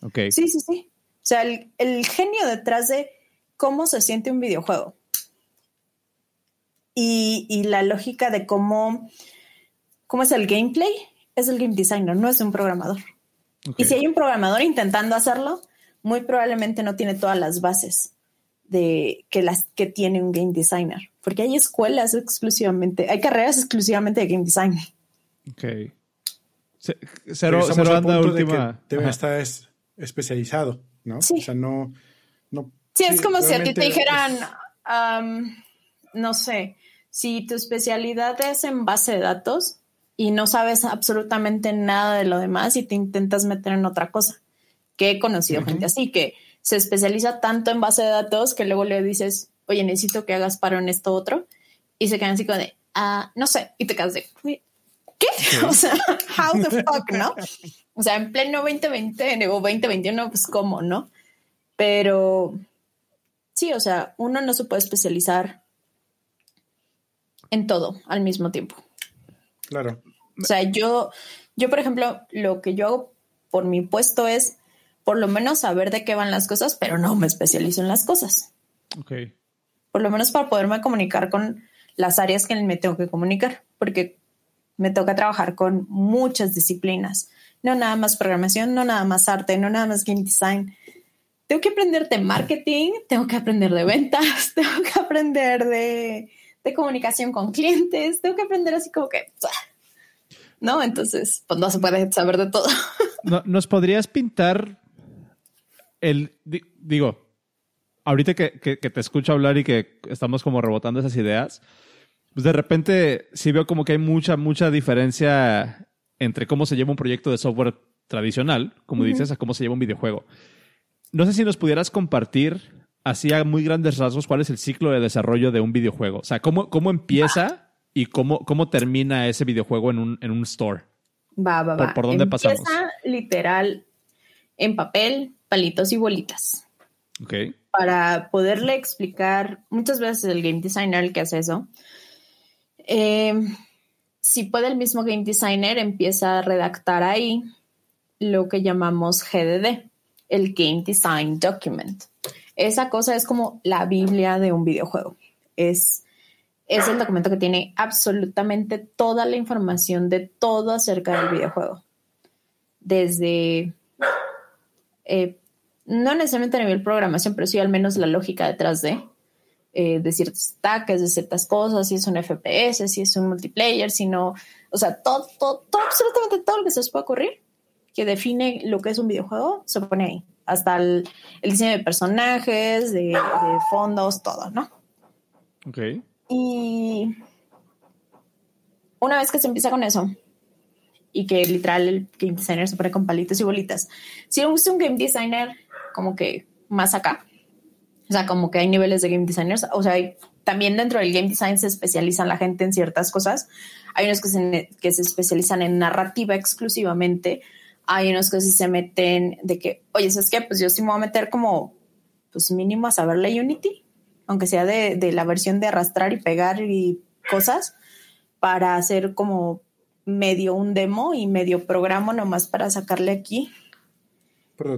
Ok. Sí, sí, sí. O sea, el genio detrás de cómo se siente un videojuego y, la lógica de cómo, cómo es el gameplay es el game designer, no es un programador. Y si hay un programador intentando hacerlo, muy probablemente no tiene todas las bases de que las que tiene un game designer, porque hay escuelas exclusivamente, hay carreras exclusivamente de game design. Ok. Cero, cero anda última. debe estar especializado, ¿no? Sí. O sea, no. no sí, es como si a ti te dijeran, no sé, si tu especialidad es en base de datos y no sabes absolutamente nada de lo demás y te intentas meter en otra cosa. Que he conocido gente así, que se especializa tanto en base de datos que luego le dices, oye, necesito que hagas paro en esto otro. Y se quedan así como de, ah, no sé. Y te quedas de, ¿qué? (laughs) O sea, how the fuck, ¿no? O sea, en pleno 2020 o 2021, pues cómo, ¿no? Pero sí, o sea, uno no se puede especializar en todo al mismo tiempo. Claro. O sea, yo, yo, por ejemplo, lo que yo hago por mi puesto es por lo menos saber de qué van las cosas, pero no me especializo en las cosas. Ok. Por lo menos para poderme comunicar con las áreas que me tengo que comunicar, porque me toca trabajar con muchas disciplinas, no nada más programación, no nada más arte, no nada más game design. Tengo que aprender de marketing, tengo que aprender de ventas, (laughs) tengo que aprender de, comunicación con clientes, tengo que aprender así como que... ¿No? Entonces, pues no se puede saber de todo. (laughs) ¿Nos podrías pintar el... Digo, ahorita que, que, te escucho hablar y que estamos como rebotando esas ideas, pues de repente sí veo como que hay mucha, mucha diferencia entre cómo se lleva un proyecto de software tradicional, como dices, a cómo se lleva un videojuego. No sé si nos pudieras compartir, así a muy grandes rasgos, cuál es el ciclo de desarrollo de un videojuego. O sea, cómo, cómo empieza y cómo, cómo termina ese videojuego en un, en un store. Va, va, va. ¿Por, dónde empieza pasamos? literal en papel, palitos y bolitas. Ok. Para poderle explicar, muchas veces el game designer el que hace eso, eh, si puede el mismo game designer empieza a redactar ahí lo que llamamos GDD, el Game Design Document. Esa cosa es como la Biblia de un videojuego. Es, es el documento que tiene absolutamente toda la información de todo acerca del videojuego. Desde, eh, no necesariamente a nivel programación, pero sí al menos la lógica detrás de, eh, ciertos ataques, de ciertas cosas, si es un FPS, si es un multiplayer, si no, o sea, todo, todo, absolutamente todo lo que se os puede ocurrir que define lo que es un videojuego se pone ahí. Hasta el, diseño de personajes, de, fondos, todo, ¿no? Ok. Y una vez que se empieza con eso, y que literal el game designer se pone con palitos y bolitas, si le gusta un game designer como que más acá, o sea, como que hay niveles de game designers. O sea, también dentro del game design se especializan la gente en ciertas cosas. Hay unos que se, que se especializan en narrativa exclusivamente. Hay unos que sí se meten de que, oye, ¿sabes qué? Pues yo sí me voy a meter como, pues mínimo a saberle Unity, aunque sea de, de la versión de arrastrar y pegar y cosas, para hacer como medio un demo y medio programa nomás para sacarle aquí.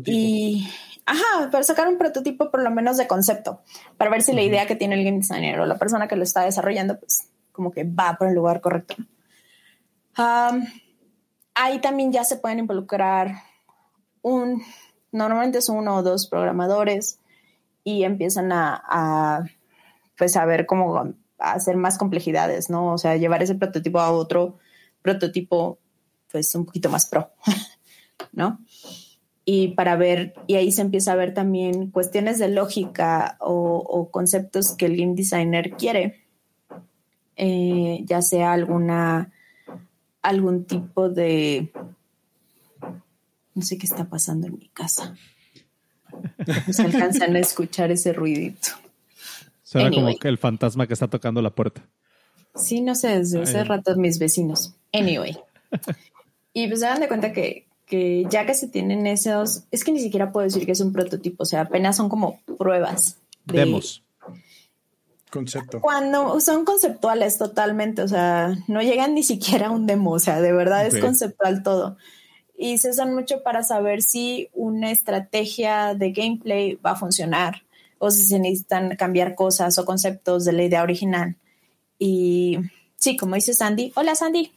Y, Ajá, para sacar un prototipo por lo menos de concepto, para ver si la idea que tiene el game designer o la persona que lo está desarrollando, pues como que va por el lugar correcto. Ahí también ya se pueden involucrar un, normalmente son uno o dos programadores y empiezan a, a pues a ver cómo hacer más complejidades, ¿no? O sea, llevar ese prototipo a otro prototipo, pues un poquito más pro, (laughs) ¿no? y para ver, y ahí se empieza a ver también cuestiones de lógica o, conceptos que el game designer quiere, eh, ya sea alguna, algún tipo de, no sé qué está pasando en mi casa. No se alcanzan a escuchar ese ruidito. Suena como que el fantasma que está tocando la puerta. Sí, no sé, desde hace rato mis vecinos. Anyway. Y pues se dan de cuenta que que ya que se tienen esos, es que ni siquiera puedo decir que es un prototipo, o sea, apenas son como pruebas. Demos. Concepto. Cuando son conceptuales totalmente, o sea, no llegan ni siquiera a un demo, o sea, de verdad es conceptual todo. Y se usan mucho para saber si una estrategia de gameplay va a funcionar o si se necesitan cambiar cosas o conceptos de la idea original. Y sí, como dice Sandy, hola Sandy,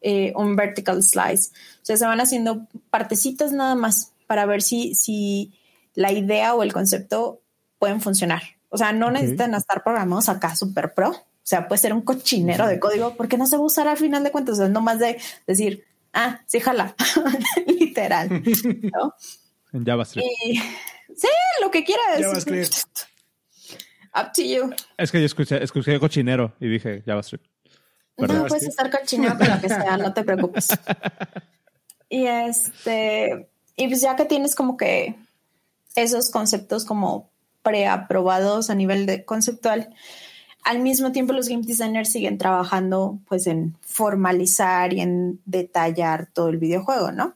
eh, un vertical slice. O sea, se van haciendo partecitas nada más para ver si, si la idea o el concepto pueden funcionar. O sea, no necesitan estar programados acá super pro. O sea, puede ser un cochinero de código porque no se va a usar al final de cuentas. es no más de decir, Ah, sí, jala. (laughs) Literal. (laughs) ¿no? En JavaScript. sí, lo que quieras. JavaScript. (laughs) Up to you. Es que yo escuché, escuché cochinero y dije JavaScript. No puedes estar cochinero con lo que sea, no te preocupes. Y este, y pues ya que tienes como que esos conceptos como preaprobados a nivel de conceptual, al mismo tiempo los game designers siguen trabajando pues en formalizar y en detallar todo el videojuego, ¿no?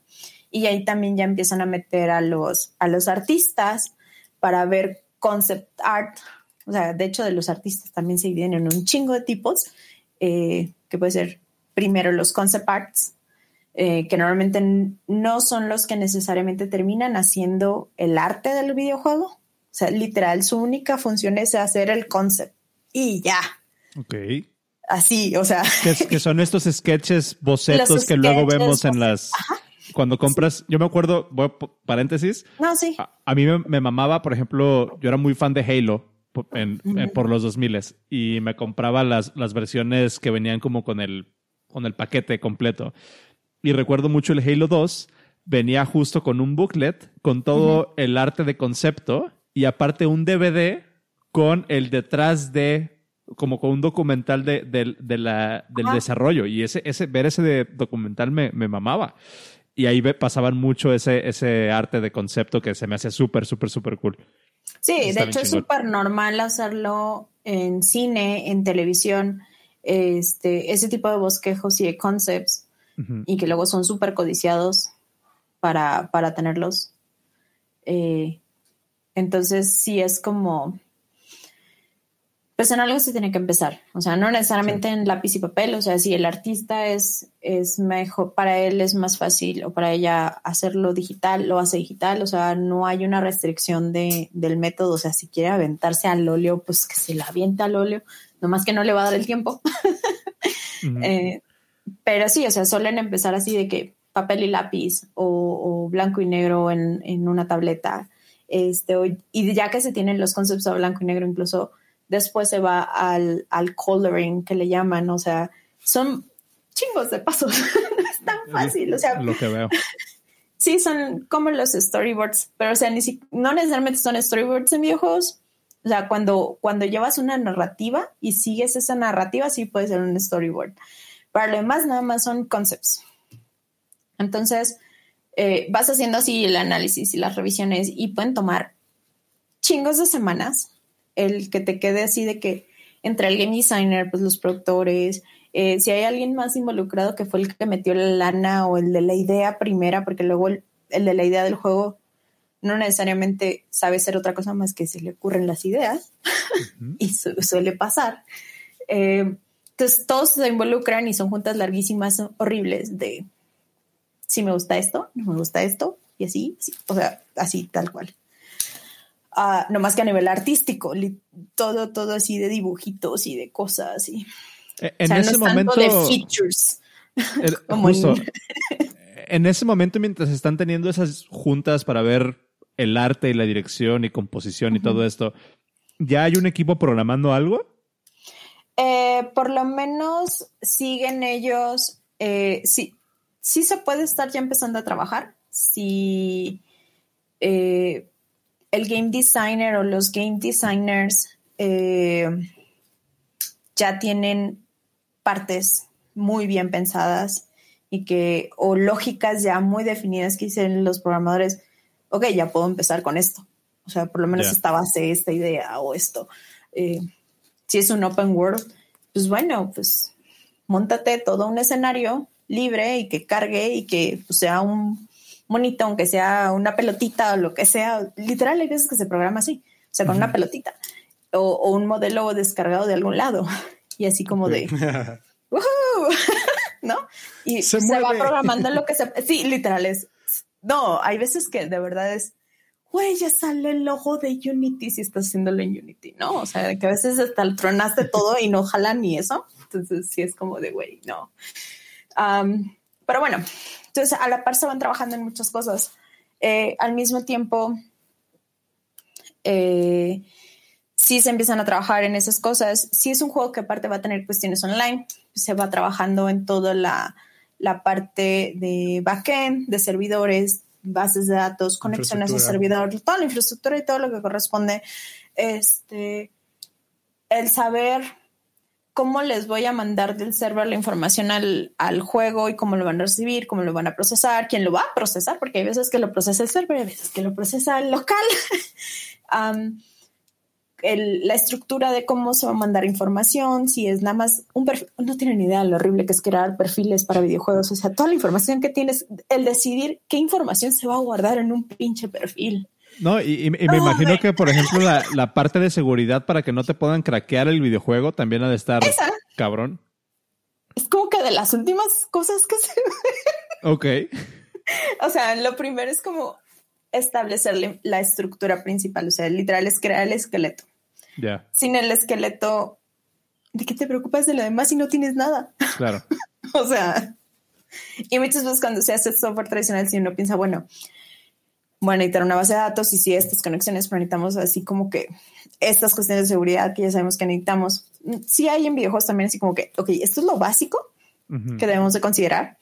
Y ahí también ya empiezan a meter a los, a los artistas para ver concept art. O sea, de hecho de los artistas también se dividen en un chingo de tipos, eh, que puede ser primero los concept arts, eh, que normalmente no son los que necesariamente terminan haciendo el arte del videojuego. O sea, literal, su única función es hacer el concept y ya. Ok. Así, o sea. Que, son estos sketches, (laughs) bocetos que luego vemos en las... Cuando compras, yo me acuerdo, voy a, paréntesis. No, sí. A, mí me, mamaba, por ejemplo, yo era muy fan de Halo por, los 2000 y me compraba las, las versiones que venían como con el, con el paquete completo. Y recuerdo mucho el Halo 2, venía justo con un booklet, con todo el arte de concepto y aparte un DVD con el detrás de, como con un documental de, la, del desarrollo. Y ese, ese, ver ese documental me, me mamaba. Y ahí pasaban mucho ese, ese arte de concepto que se me hacía súper, súper, súper cool. Sí, de hecho es súper normal hacerlo en cine, en televisión, este, ese tipo de bosquejos y de concepts y que luego son súper codiciados para, para tenerlos. Eh, entonces, sí es como, pues en algo se tiene que empezar. O sea, no necesariamente en lápiz y papel. O sea, si el artista es, es mejor, para él es más fácil o para ella hacerlo digital, lo hace digital. O sea, no hay una restricción de, del método. O sea, si quiere aventarse al óleo, pues que se la avienta al óleo. Nomás que no le va a dar el tiempo. (laughs) Pero sí, o sea, suelen empezar así de que papel y lápiz o, blanco y negro en, una tableta. Este, y ya que se tienen los conceptos a blanco y negro, incluso después se va al, al coloring que le llaman. O sea, son chingos de pasos. no es tan fácil. O sea, lo que veo. (laughs) Sí, son como los storyboards, pero o sea, ni si, no necesariamente son storyboards en videojuegos. O sea, cuando, cuando llevas una narrativa y sigues esa narrativa, sí puede ser un storyboard. Para lo demás, nada más son concepts. Entonces, eh, vas haciendo así el análisis y las revisiones y pueden tomar chingos de semanas el que te quede así de que entre el game designer, pues los productores, eh, si hay alguien más involucrado que fue el que metió la lana o el de la idea primera, porque luego el, de la idea del juego no necesariamente sabe ser otra cosa más que se le ocurren las ideas (laughs) y suele pasar. Eh, entonces todos se involucran y son juntas larguísimas, horribles de si me gusta esto, no me gusta esto, y así, o sea, así tal cual. Uh, no más que a nivel artístico, todo, todo así de dibujitos y de cosas. Y, e, en ese momento. de features. (laughs) (laughs) (laughs) en ese momento, mientras están teniendo esas juntas para ver el arte y la dirección y composición y todo esto, ¿ya hay un equipo programando algo? Eh, por lo menos siguen ellos, eh, sí, sí se puede estar ya empezando a trabajar. Si eh, el game designer o los game designers ya tienen partes muy bien pensadas y que, o lógicas ya muy definidas que dicen los programadores, ok, ya puedo empezar con esto. O sea, por lo menos esta base, esta idea o esto si es un open world, pues bueno, pues montate todo un escenario libre y que cargue y que pues, sea un monito, aunque sea una pelotita o lo que sea. Literal, hay veces que se programa así, o sea, con una pelotita o, un modelo descargado de algún lado (laughs) y así como de, (laughs) (laughs) ¿no? Y se, se va programando lo que se... Sí, literal es... No, hay veces que de verdad es güey, ya sale el logo de Unity si estás haciéndolo en Unity, ¿no? O sea, que a veces hasta el tronaste todo y no jalan ni eso. Entonces sí es como de, güey, no. Pero bueno, entonces a la par se van trabajando en muchas cosas. Eh, al mismo tiempo, eh, sí se empiezan a trabajar en esas cosas. Si es un juego que aparte va a tener cuestiones online, se va trabajando en toda la, la parte de backend, de servidores, bases de datos, conexiones a servidor, toda la infraestructura y todo lo que corresponde. Este, el saber cómo les voy a mandar del server la información al, juego y cómo lo van a recibir, cómo lo van a procesar, quién lo va a procesar, porque hay veces que lo procesa el server, hay veces que lo procesa el local. (laughs) la estructura de cómo se va a mandar información, si es nada más un perfil, no tienen idea lo horrible que es crear perfiles para videojuegos, o sea, toda la información que tienes, el decidir qué información se va a guardar en un pinche perfil. No, y, me imagino que, por ejemplo, la, parte de seguridad para que no te puedan craquear el videojuego también ha de estar cabrón. Es como que de las últimas cosas que se (laughs) Ok. o sea, lo primero es como establecer la estructura principal, o sea, literal es crear el esqueleto. Ya. Sin el esqueleto, ¿de qué te preocupas de lo demás si no tienes nada? Claro. (laughs) o sea, y muchas veces cuando se hace software tradicional, si uno piensa, bueno, bueno, necesitar una base de datos y si estas conexiones, pero necesitamos así como que estas cuestiones de seguridad que ya sabemos que necesitamos. Sí hay en videojuegos también así como que, ok, esto es lo básico que debemos de considerar,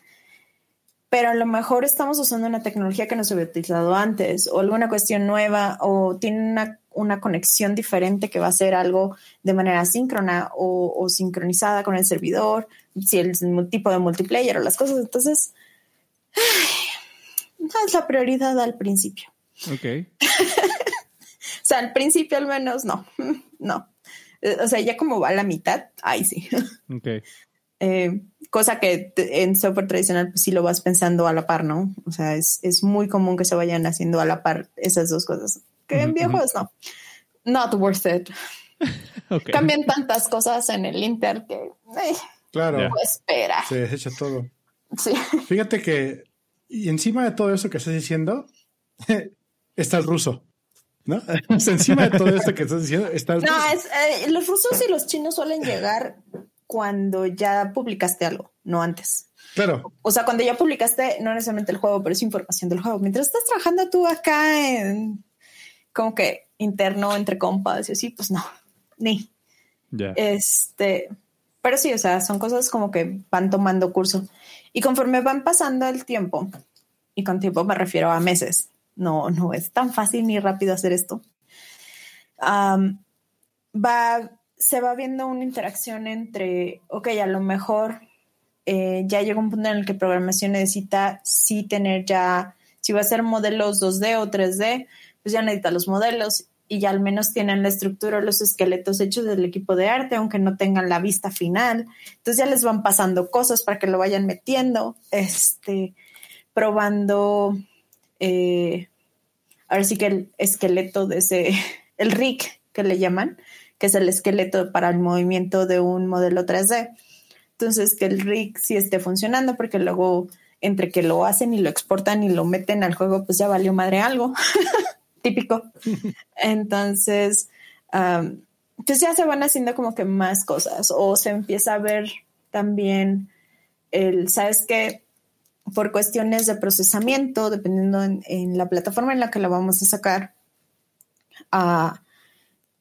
pero a lo mejor estamos usando una tecnología que no se había utilizado antes o alguna cuestión nueva o tiene una, una conexión diferente que va a ser algo de manera síncrona o, sincronizada con el servidor, si el tipo de multiplayer o las cosas. Entonces, no es la prioridad al principio. Ok. (laughs) o sea, al principio al menos no, (laughs) no. O sea, ya como va a la mitad, ahí sí. (laughs) Ok. Eh, cosa que en software tradicional pues, sí lo vas pensando a la par, ¿no? O sea, es, muy común que se vayan haciendo a la par esas dos cosas. Que en viejos no. Not worth it. Cambian tantas cosas en el Inter que. Eh, claro. espera. Se desecha todo. Sí. Fíjate que y encima de todo eso que estás diciendo, (laughs) está el ruso. ¿No? (laughs) encima de todo esto que estás diciendo está el no, ruso. Eh, los rusos y los chinos suelen llegar cuando ya publicaste algo, no antes. Claro. O sea, cuando ya publicaste, no necesariamente el juego, pero es información del juego. Mientras estás trabajando tú acá en como que interno entre compas y así, pues no, ni. Este, pero sí, o sea, son cosas como que van tomando curso. Y conforme van pasando el tiempo, y con tiempo me refiero a meses, no, no es tan fácil ni rápido hacer esto, va, se va viendo una interacción entre, ok, a lo mejor eh, ya llega un punto en el que programación necesita sí tener ya, si va a ser modelos 2D o 3D, pues ya necesita los modelos y ya al menos tienen la estructura, los esqueletos hechos del equipo de arte, aunque no tengan la vista final. Entonces ya les van pasando cosas para que lo vayan metiendo, este, probando, eh, ahora sí que el esqueleto de ese, (laughs) el rig que le llaman, que es el esqueleto para el movimiento de un modelo 3D. Entonces que el rig sí esté funcionando porque luego entre que lo hacen y lo exportan y lo meten al juego, pues ya valió madre algo. (laughs) típico. (laughs) Entonces, pues ya se van haciendo como que más cosas o se empieza a ver también el, sabes que por cuestiones de procesamiento, dependiendo en, la plataforma en la que la vamos a sacar,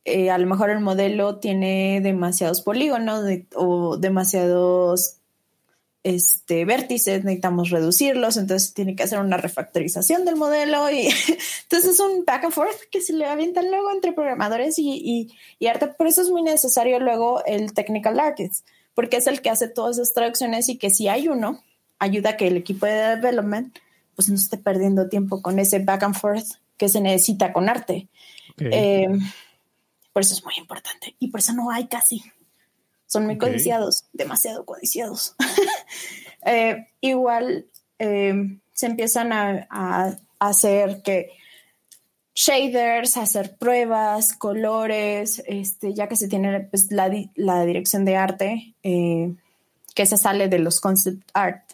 eh, a lo mejor el modelo tiene demasiados polígonos o demasiados este, vértices, necesitamos reducirlos, entonces tiene que hacer una refactorización del modelo y (laughs) entonces es un back and forth que se le avientan luego entre programadores y, y, arte. Por eso es muy necesario luego el technical artist, porque es el que hace todas esas traducciones y que si hay uno, ayuda a que el equipo de development pues no esté perdiendo tiempo con ese back and forth que se necesita con arte. Eh, por eso es muy importante y por eso no hay casi. Son muy codiciados, demasiado codiciados. (laughs) Eh, igual eh, se empiezan a, hacer que shaders, hacer pruebas, colores, este, ya que se tiene pues, la, dirección de arte, eh, que se sale de los concept art,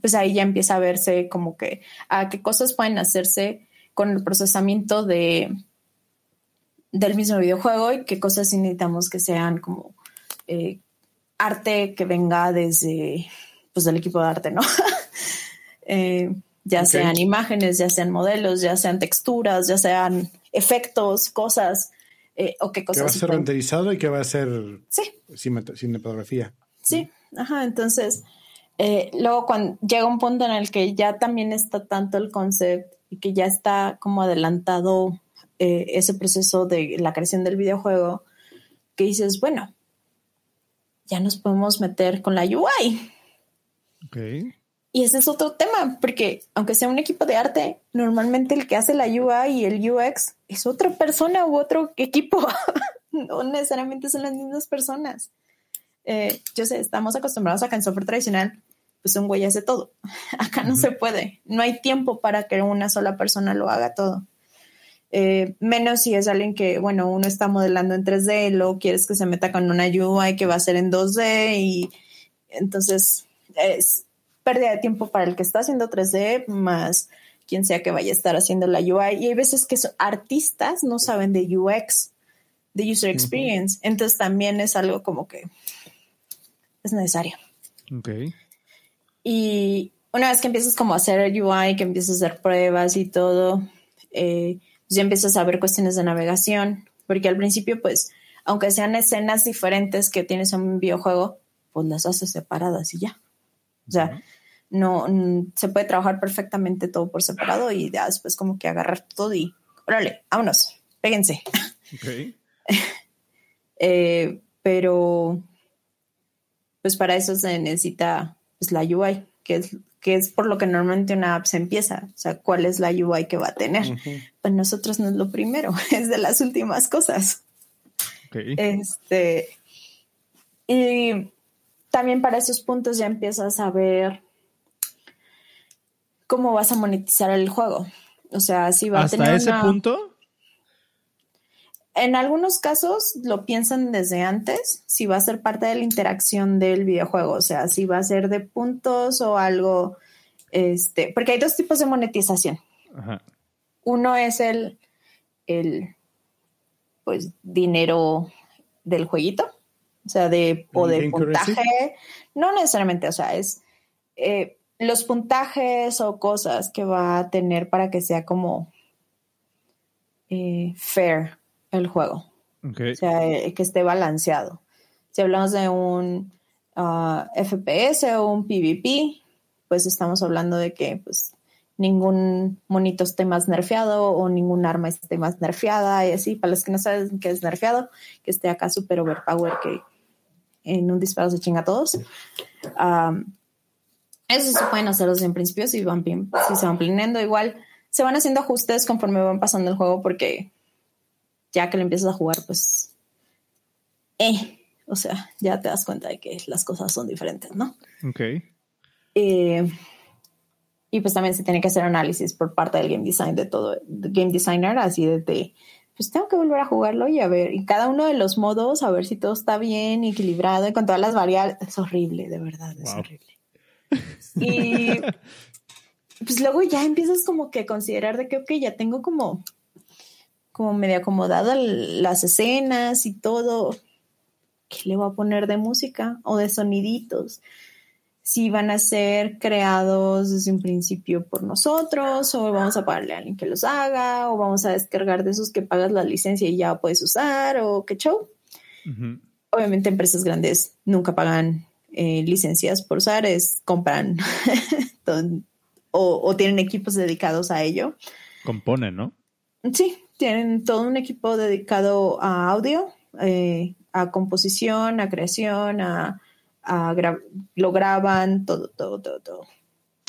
pues ahí ya empieza a verse como que a qué cosas pueden hacerse con el procesamiento de, del mismo videojuego y qué cosas necesitamos que sean como eh, arte que venga desde pues del equipo de arte, ¿no? (laughs) Eh, ya sean imágenes, ya sean modelos, ya sean texturas, ya sean efectos, cosas, eh, o qué cosas. Que va a ser renderizado y que va a ser sí. cinematografía. Sí, Ajá, entonces, eh, luego cuando llega un punto en el que ya también está tanto el concepto y que ya está como adelantado eh, ese proceso de la creación del videojuego, que dices, bueno, ya nos podemos meter con la UI. Okay. Y ese es otro tema, porque aunque sea un equipo de arte, normalmente el que hace la UI y el UX es otra persona u otro equipo. (laughs) no necesariamente son las mismas personas. Eh, yo sé, estamos acostumbrados a que en software tradicional, pues un güey hace todo. (laughs) Acá no se puede. No hay tiempo para que una sola persona lo haga todo. Eh, menos si es alguien que, bueno, uno está modelando en 3D, luego quieres que se meta con una UI que va a ser en 2D y entonces es pérdida de tiempo para el que está haciendo 3D más quien sea que vaya a estar haciendo la UI. Y hay veces que artistas no saben de UX, de User Experience, entonces también es algo como que es necesario. Ok. Y una vez que empiezas como a hacer UI, que empiezas a hacer pruebas y todo, eh, ya empiezas a ver cuestiones de navegación, porque al principio, pues, aunque sean escenas diferentes que tienes en un videojuego, pues las haces separadas y ya. O sea, no se puede trabajar perfectamente todo por separado y ya después como que agarrar todo y órale, vámonos, péguense. Okay. (laughs) Eh, pero pues para eso se necesita pues la UI, que es que es por lo que normalmente una app se empieza. O sea, ¿cuál es la UI que va a tener? Pues nosotros no es lo primero, (laughs) es de las últimas cosas. Este, y también para esos puntos ya empiezas a ver cómo vas a monetizar el juego. O sea, si va a tener. ¿Hasta ese punto? En algunos casos lo piensan desde antes, si va a ser parte de la interacción del videojuego, o sea, si va a ser de puntos o algo, este, porque hay dos tipos de monetización. Uno es el, el, pues, dinero del jueguito, o sea, de, o de puntaje, no necesariamente, o sea, es eh, los puntajes o cosas que va a tener para que sea como eh, fair el juego. O sea, eh, que esté balanceado. Si hablamos de un ah, FPS o un PvP, pues estamos hablando de que pues ningún monito esté más nerfeado o ningún arma esté más nerfeada y así. Para los que no saben qué es nerfeado, que esté acá super overpower que en un disparo se chinga a todos. eso se pueden hacer en principio si, van, si se van planeando. Igual se van haciendo ajustes conforme van pasando el juego porque ya que le empiezas a jugar, pues, eh, o sea, ya te das cuenta de que las cosas son diferentes, ¿no? Ok. Eh, y pues también se tiene que hacer análisis por parte del game design de todo, game designer, así de, pues tengo que volver a jugarlo y a ver, y cada uno de los modos, a ver si todo está bien, equilibrado y con todas las variables. Es horrible, de verdad, es horrible. Y pues luego ya empiezas como que a considerar de que, ok, ya tengo como como medio acomodada las escenas y todo. ¿Qué le voy a poner de música o de soniditos? Si van a ser creados desde un principio por nosotros, o vamos a pagarle a alguien que los haga, o vamos a descargar de esos que pagas la licencia y ya puedes usar, o qué show. Obviamente, empresas grandes nunca pagan eh, licencias por usar, es compran (laughs) o, o tienen equipos dedicados a ello. Componen, ¿no? Sí, tienen todo un equipo dedicado a audio, eh, a composición, a creación, a, lo graban, todo, todo, todo, todo.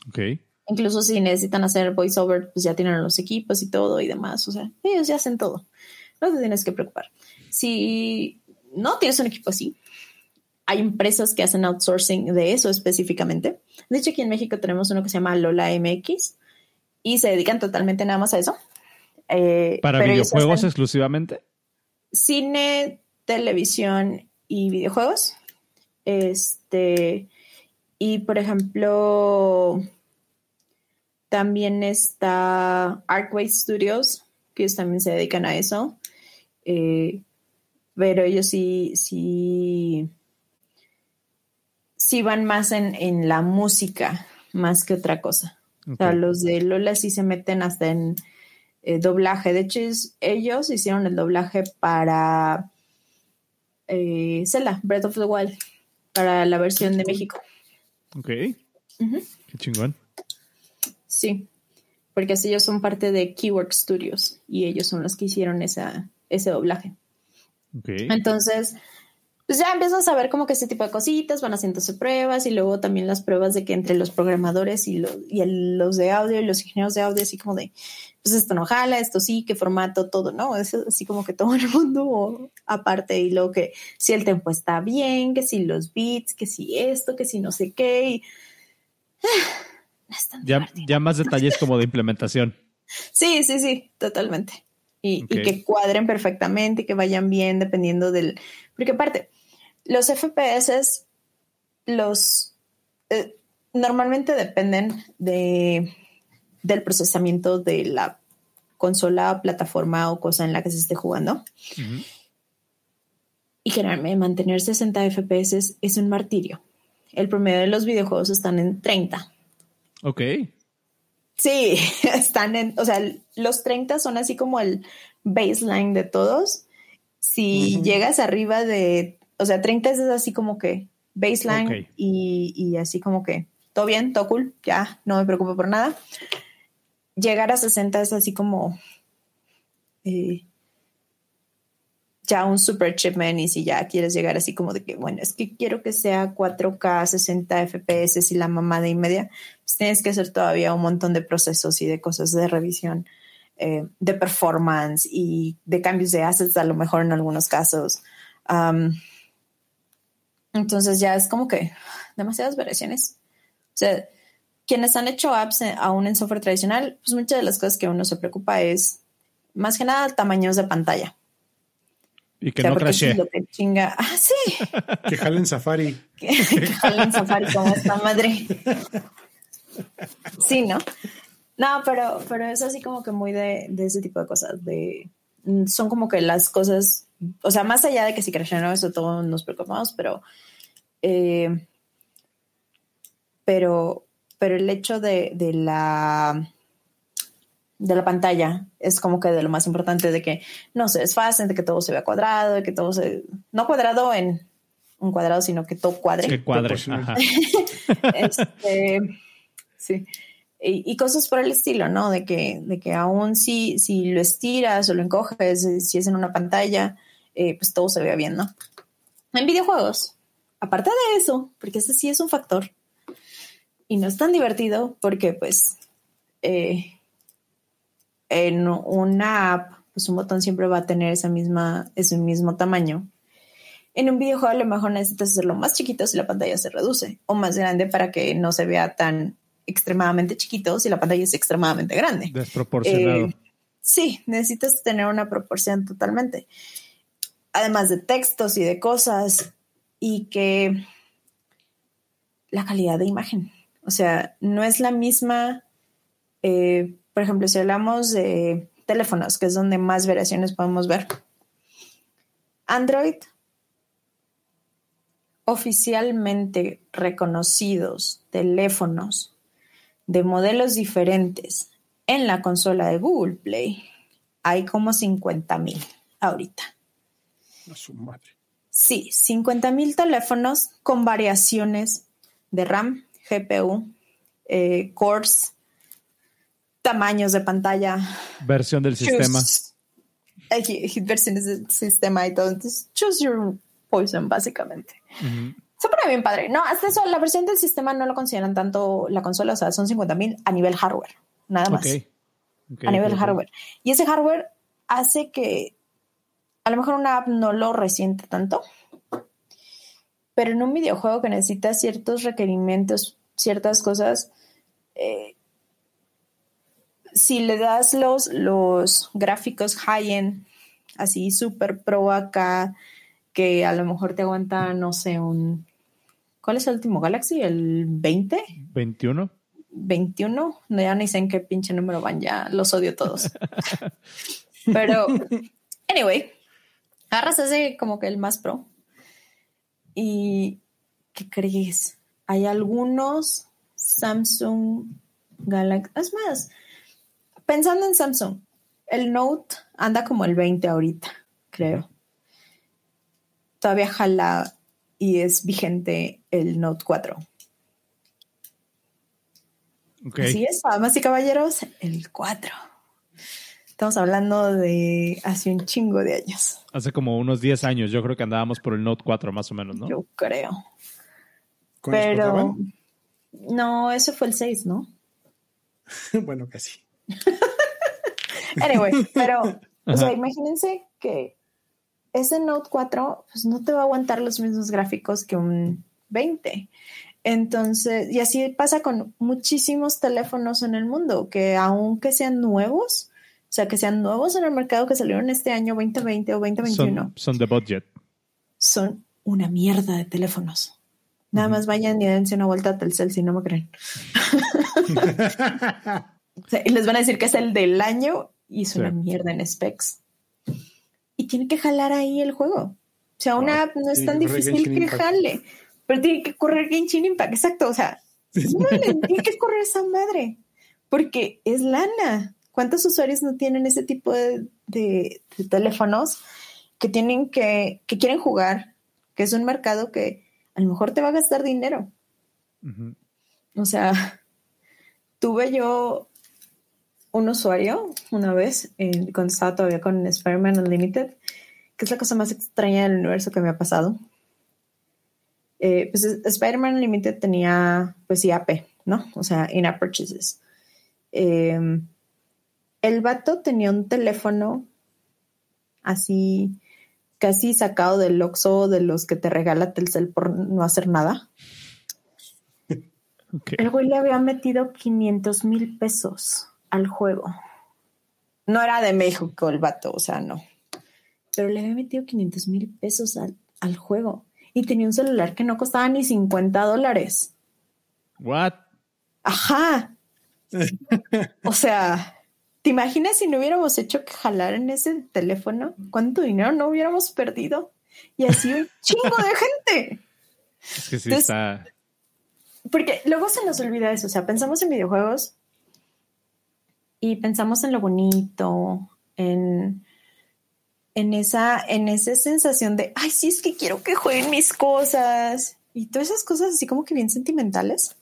Ok. Incluso si necesitan hacer voiceover, pues ya tienen los equipos y todo y demás. O sea, ellos ya hacen todo. No te tienes que preocupar. Si no tienes un equipo así, hay empresas que hacen outsourcing de eso específicamente. De hecho, aquí en México tenemos uno que se llama Lola MX y se dedican totalmente nada más a eso. Eh, ¿Para videojuegos exclusivamente? Cine, televisión y videojuegos. Este, y por ejemplo, también está Arkway Studios, que ellos también se dedican a eso. Eh, pero ellos sí, sí, sí van más en, la música, más que otra cosa. O sea, los de Lola sí se meten hasta en eh, doblaje. De hecho, ellos hicieron el doblaje para eh, Zelda, Breath of the Wild. para la versión de México. Ok. Qué chingón. Sí, porque así ellos son parte de Keyword Studios y ellos son los que hicieron esa, ese doblaje. Okay. Entonces, pues ya empiezas a ver como que ese tipo de cositas, van haciéndose pruebas y luego también las pruebas de que entre los programadores y, y los de audio y los ingenieros de audio, así como de, pues esto no jala, esto sí, qué formato, todo, ¿no? Es así como que todo el mundo aparte y luego que si el tempo está bien, que si los beats, que si esto, que si no sé qué. ya, ya más detalles como de implementación. (laughs) Sí, sí, sí, totalmente. Y, que cuadren perfectamente, y que vayan bien dependiendo del... Porque aparte, los FPS, los... Eh, normalmente dependen de, del procesamiento de la consola, plataforma o cosa en la que se esté jugando. Y generalmente mantener 60 FPS es un martirio. El promedio de los videojuegos están en 30. Ok. Sí, (laughs) están en, o sea, los 30 son así como el baseline de todos. Si llegas arriba de, o sea, 30 es así como que baseline y, así como que todo bien, todo cool, ya no me preocupo por nada. Llegar a 60 es así como eh, ya un super chipman y si ya quieres llegar así como de que, bueno, es que quiero que sea 4K, 60 FPS y la mamada y media, pues tienes que hacer todavía un montón de procesos y de cosas de revisión, eh, de performance y de cambios de assets a lo mejor en algunos casos. entonces ya es como que demasiadas variaciones. O sea, quienes han hecho apps aún en software tradicional, pues muchas de las cosas que uno se preocupa es más que nada tamaños de pantalla y que no crashe. (laughs) Ah, sí. (laughs) que jalen Safari. (laughs) que, jalen Safari como esta madre. Sí, ¿no? No, pero, pero es así como que muy de, ese tipo de cosas. De, mm, son como que las cosas, o sea, más allá de que si crashean no, eso todos nos preocupamos, pero, eh, pero, pero el hecho de, de la de la pantalla es como que de lo más importante de que no se desfasen, de que todo se vea cuadrado, de que todo se... No cuadrado en un cuadrado, sino que todo cuadre. Que cuadre. (laughs) este, sí. Y, cosas por el estilo, ¿no? De que, de que aún si, si lo estiras o lo encoges, si es en una pantalla, eh, pues todo se vea bien, ¿no? En videojuegos, aparte de eso, porque ese sí es un factor, y no es tan divertido porque pues eh, en una app, pues un botón siempre va a tener esa misma, ese mismo tamaño. En un videojuego a lo mejor necesitas hacerlo más chiquito si la pantalla se reduce o más grande para que no se vea tan extremadamente chiquito si la pantalla es extremadamente grande. Desproporcionado. Eh, sí, necesitas tener una proporción totalmente. Además de textos y de cosas y que la calidad de imagen. O sea, no es la misma eh, por ejemplo, si hablamos de teléfonos, que es donde más variaciones podemos ver. Android, oficialmente reconocidos teléfonos de modelos diferentes en la consola de Google Play, hay como 50 mil ahorita. A su madre. Sí, 50 mil teléfonos con variaciones de RAM, GPU, eh, cores, tamaños de pantalla. Versión del sistema. versiones del sistema y todo. Entonces, choose your poison, básicamente. Se pone bien padre. No, hasta eso, la versión del sistema no lo consideran tanto la consola, o sea, son 50 mil a nivel hardware, nada más. a nivel hardware. Y ese hardware hace que a lo mejor una app no lo resiente tanto, pero en un videojuego que necesita ciertos requerimientos, ciertas cosas, eh, si le das los, los gráficos high-end, así super pro acá, que a lo mejor te aguanta, no sé, un... ¿Cuál es el último Galaxy? ¿El 20? 21. 21. No, ya ni sé en qué pinche número van, ya los odio todos. (laughs) Pero, anyway, agarras ese como que el más pro. ¿Y qué crees? Hay algunos Samsung Galaxy. Es más, pensando en Samsung, el Note anda como el 20 ahorita, creo. Todavía jala y es vigente el Note 4. Así es, damas y caballeros, el 4. Estamos hablando de hace un chingo de años. Hace como unos 10 años, yo creo que andábamos por el Note 4 más o menos, ¿no? Yo creo. Pero no, ese fue el 6, ¿no? (laughs) bueno, casi. (laughs) anyway, pero, o sea, imagínense que ese Note 4 pues, no te va a aguantar los mismos gráficos que un 20. Entonces, y así pasa con muchísimos teléfonos en el mundo, que aunque sean nuevos, sea, que sean nuevos en el mercado que salieron este año 2020 o 2021. Son, de budget. Son una mierda de teléfonos. Nada más vayan y dense una vuelta a Telcel si no me creen. (laughs) y les van a decir que es el del año y es una mierda en specs. Y tiene que jalar ahí el juego. O sea, una app no es tan difícil que jale. Pero tiene que correr Genshin Impact, exacto. O sea, tiene que correr esa madre. Porque es lana. ¿Cuántos usuarios no tienen ese tipo de, teléfonos que tienen que, que quieren jugar? Que es un mercado que a lo mejor te va a gastar dinero. O sea, tuve yo un usuario una vez, cuando estaba todavía con Spider-Man Unlimited, que es la cosa más extraña del universo que me ha pasado. Eh, pues Spider-Man Unlimited tenía pues IAP, ¿no? O sea, in-app purchases. Em, el vato tenía un teléfono así casi sacado del Oxxo de los que te regala Telcel por no hacer nada. El güey le había metido 500 mil pesos al juego. No era de México el vato, o sea, no. Pero le había metido 500 mil pesos al, al juego y tenía un celular que no costaba ni 50 dólares. What? Ajá. (laughs) o sea, ¿te imaginas si no hubiéramos hecho que jalar en ese teléfono? ¿Cuánto dinero no hubiéramos perdido? Y así un (laughs) chingo de gente. Es que sí está. Porque luego se nos olvida eso. O sea, pensamos en videojuegos y pensamos en lo bonito, en en esa, en esa sensación de, ay, sí, es que quiero que jueguen mis cosas y todas esas cosas así como que bien sentimentales.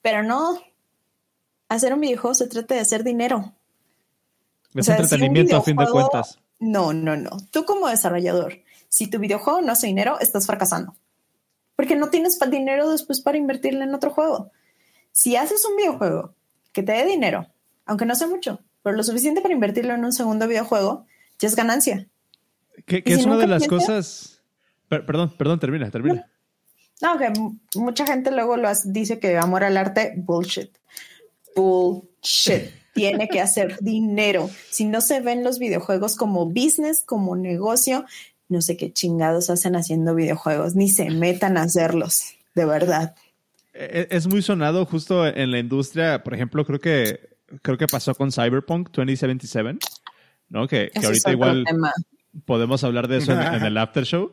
Pero no, hacer un videojuego se trata de hacer dinero. Es entretenimiento a fin de cuentas. No, no, no. Tú como desarrollador, si tu videojuego no hace dinero, estás fracasando. Porque no tienes dinero después para invertirle en otro juego. Si haces un videojuego que te dé dinero, aunque no sea mucho, pero lo suficiente para invertirlo en un segundo videojuego, ya es ganancia. Que, es una de las cosas. perdón, perdón, termina, termina. No, que mucha gente luego lo dice que amor al arte, bullshit. Bullshit. Tiene que hacer dinero. Si no se ven los videojuegos como business, como negocio, no sé qué chingados hacen haciendo videojuegos, ni se metan a hacerlos, de verdad. E, e, es muy sonado justo en la industria, por ejemplo, creo que creo que pasó con Cyberpunk 2077 ¿no? Que, ahorita igual podemos hablar de eso en, el after show.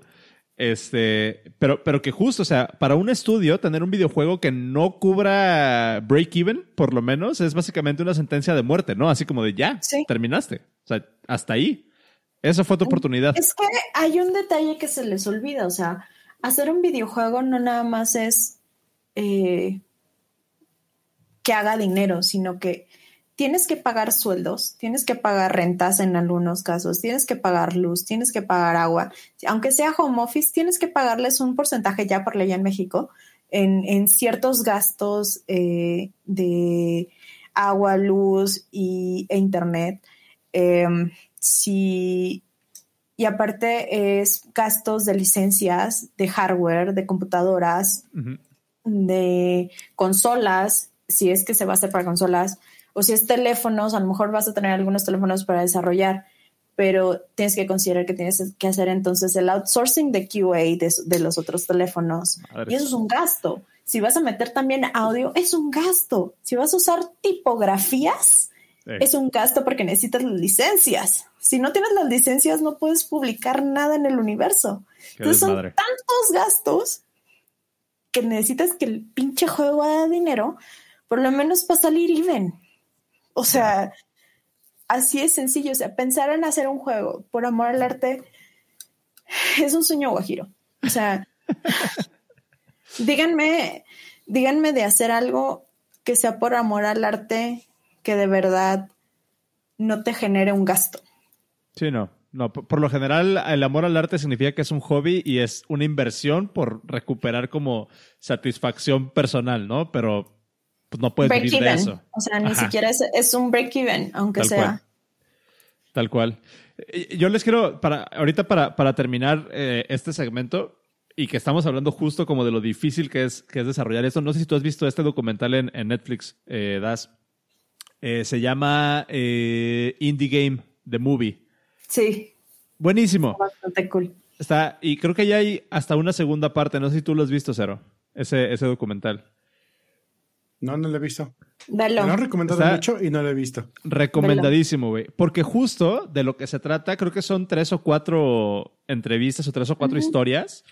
Este, pero, pero que justo, o sea, para un estudio, tener un videojuego que no cubra break-even, por lo menos, es básicamente una sentencia de muerte, ¿no? Así como de ya, terminaste. O sea, hasta ahí. Esa fue tu oportunidad. Es que hay un detalle que se les olvida, o sea, hacer un videojuego no nada más es eh, que haga dinero, sino que tienes que pagar sueldos, tienes que pagar rentas en algunos casos, tienes que pagar luz, tienes que pagar agua. Aunque sea home office, tienes que pagarles un porcentaje ya por ley en México en, ciertos gastos eh, de agua, luz y, e internet. Em, y aparte es gastos de licencias, de hardware, de computadoras, de consolas, si es que se va a hacer para consolas, o si es teléfonos, a lo mejor vas a tener algunos teléfonos para desarrollar, pero tienes que considerar que tienes que hacer entonces el outsourcing de QA de, los otros teléfonos. Y eso es un gasto. Si vas a meter también audio, es un gasto. Si vas a usar tipografías, es un gasto porque necesitas las licencias. Si no tienes las licencias, no puedes publicar nada en el universo. Entonces son tantos gastos que necesitas que el pinche juego haga dinero, por lo menos para salir even. O sea, así es sencillo. O sea, pensar en hacer un juego por amor al arte es un sueño guajiro. O sea, (laughs) díganme, díganme de hacer algo que sea por amor al arte, que de verdad no te genere un gasto. Sí, no. No, por, lo general, el amor al arte significa que es un hobby y es una inversión por recuperar como satisfacción personal, ¿no? Pero pues, no puedes vivir de eso. O sea, ni siquiera es, un break-even, aunque sea. Tal cual. Yo les quiero, para, ahorita para, para terminar eh, este segmento, y que estamos hablando justo como de lo difícil que es, que es desarrollar esto. No sé si tú has visto este documental en, Netflix, eh, Das. Eh, se llama Indie Game, The Movie. Sí. Buenísimo. Bastante cool. Está, y creo que ya hay hasta una segunda parte. No sé si tú lo has visto, Cero. Ese, ese documental. No, no lo he visto. Me lo han recomendado mucho y no lo he visto. Recomendadísimo, güey. Porque justo de lo que se trata, creo que son tres o cuatro entrevistas o tres o cuatro historias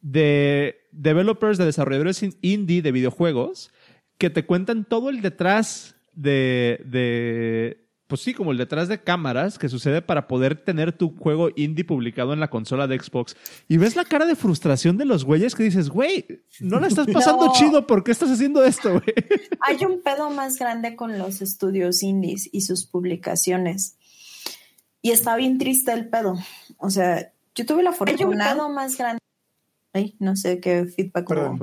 de developers, de desarrolladores indie de videojuegos que te cuentan todo el detrás de, de pues sí, como el detrás de cámaras que sucede para poder tener tu juego indie publicado en la consola de Xbox. Y ves la cara de frustración de los güeyes que dices, güey, no la estás (laughs) pasando chido, ¿por qué estás haciendo esto, güey? (laughs) Hay un pedo más grande con los estudios indies y sus publicaciones. Y está bien triste el pedo. O sea, yo tuve la fortuna. Hay un pedo más grande. Ay, no sé qué feedback hubo.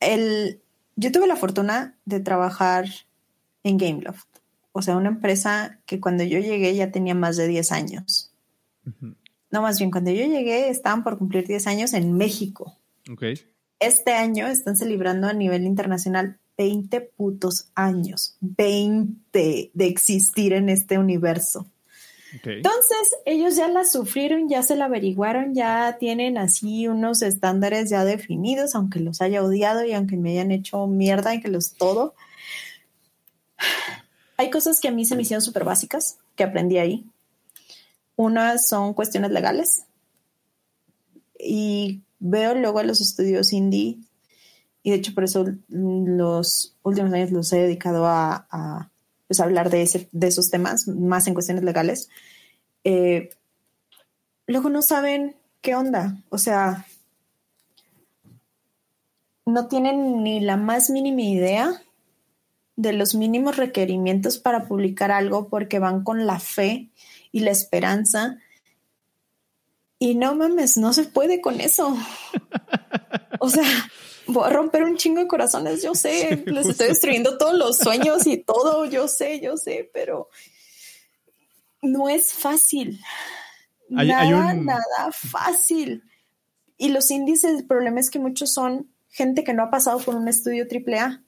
el, yo tuve la fortuna de trabajar en Gameloft o sea, una empresa que cuando yo llegué ya tenía más de 10 años. No, más bien, cuando yo llegué estaban por cumplir 10 años en México. Okay. Este año están celebrando a nivel internacional 20 putos años, 20 de existir en este universo. Entonces, ellos ya la sufrieron, ya se la averiguaron, ya tienen así unos estándares ya definidos, aunque los haya odiado y aunque me hayan hecho mierda y que los todo. Hay cosas que a mí se me hicieron súper básicas, que aprendí ahí. Unas son cuestiones legales. Y veo luego a los estudios indie, y de hecho por eso los últimos años los he dedicado a, pues, hablar de, de esos temas, más en cuestiones legales. Eh, luego no saben qué onda. O sea, no tienen ni la más mínima idea de los mínimos requerimientos para publicar algo porque van con la fe y la esperanza. Y no mames, no se puede con eso. (laughs) O sea, voy a romper un chingo de corazones, yo sé, les estoy destruyendo todos los sueños y todo, yo sé, yo sé, pero no es fácil. nada, nada fácil. Y los índices, el problema es que muchos son gente que no ha pasado por un estudio AAA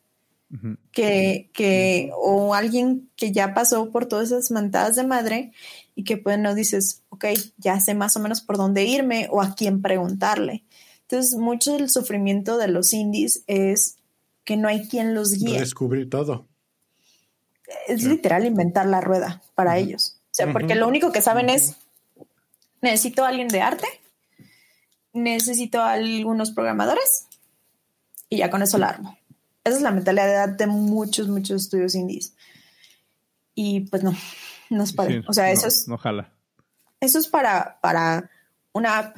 que, que, o alguien que ya pasó por todas esas mantadas de madre y que pues no dices, ok, ya sé más o menos por dónde irme o a quién preguntarle. Entonces, mucho del sufrimiento de los indies es que no hay quien los guíe. Descubrir todo. Es literal inventar la rueda para ellos. O sea, porque lo único que saben es, necesito a alguien de arte, necesito a algunos programadores y ya con eso la armo. Esa es la mentalidad de muchos, muchos estudios indies. Y pues no, no es para. o sea, eso es. No jala. Eso es para, para una app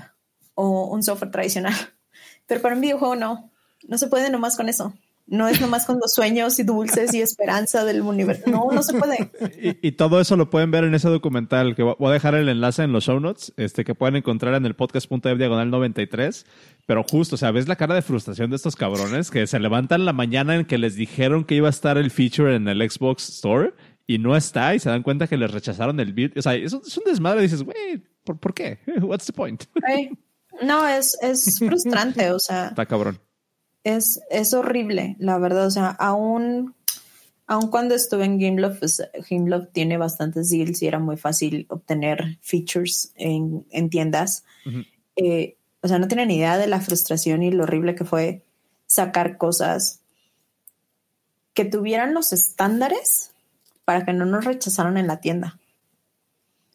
o un software tradicional. (laughs) Pero para un videojuego no. No se puede nomás con eso. No es nomás con los sueños y dulces y esperanza del universo. No, no se puede. Y, todo eso lo pueden ver en ese documental, que voy a dejar el enlace en los show notes, este, que pueden encontrar en el podcast.dev diagonal 93. Pero justo, o sea, ves la cara de frustración de estos cabrones que se levantan la mañana en que les dijeron que iba a estar el feature en el Xbox Store y no está y se dan cuenta que les rechazaron el bit. O sea, es, es un desmadre. dices, güey, ¿por, qué? (laughs) What's the point? No, es, es frustrante, o sea. Está cabrón es, es horrible, la verdad. O sea, aún, aún cuando estuve en Gameloft, pues Gameloft tiene bastantes deals y era muy fácil obtener features en, en tiendas. Eh, o sea, no tienen idea de la frustración y lo horrible que fue sacar cosas que tuvieran los estándares para que no nos rechazaran en la tienda.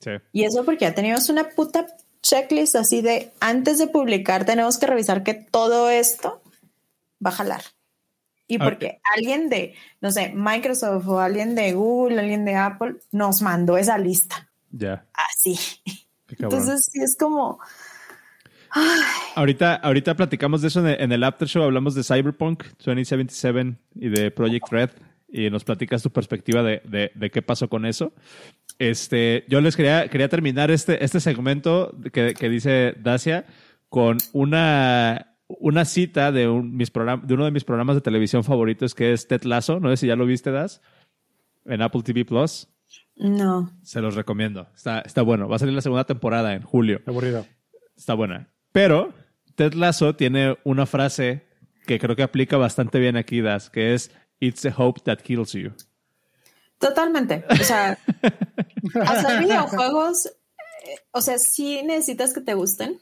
Sí. Y eso porque ya teníamos una puta checklist así de antes de publicar tenemos que revisar que todo esto va a jalar. Y porque alguien de, no sé, Microsoft o alguien de Google, alguien de Apple nos mandó esa lista. Ya. Así. Entonces, sí es como. Ahorita, ahorita platicamos de eso en el, After Show, hablamos de Cyberpunk 2077 y de Project Red y nos platicas tu perspectiva de, qué pasó con eso. Este, yo les quería, quería terminar este, este segmento que, dice Dacia con una, una cita de, un, mis de uno de mis programas de televisión favoritos que es Ted Lasso. No sé si ya lo viste, Das, en Apple TV Plus. No. Se los recomiendo. Está, está bueno. Va a salir la segunda temporada en julio. Aburrido. Está buena. Pero Ted Lasso tiene una frase que creo que aplica bastante bien aquí, Das, que es It's the hope that kills you. Totalmente. O sea, (laughs) hacer videojuegos, eh, o sea, sí necesitas que te gusten,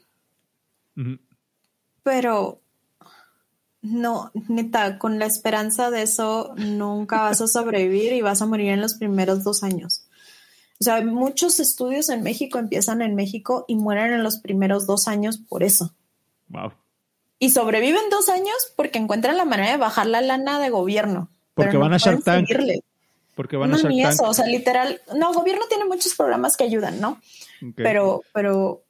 pero no, neta, con la esperanza de eso nunca vas a sobrevivir y vas a morir en los primeros dos años. O sea, muchos estudios en México empiezan en México y mueren en los primeros dos años por eso. Wow. Y sobreviven dos años porque encuentran la manera de bajar la lana de gobierno. Porque van a Shark Tank. Porque van a Shark ni Tank. eso, o sea, literal. No, gobierno tiene muchos programas que ayudan, ¿no? Pero, pero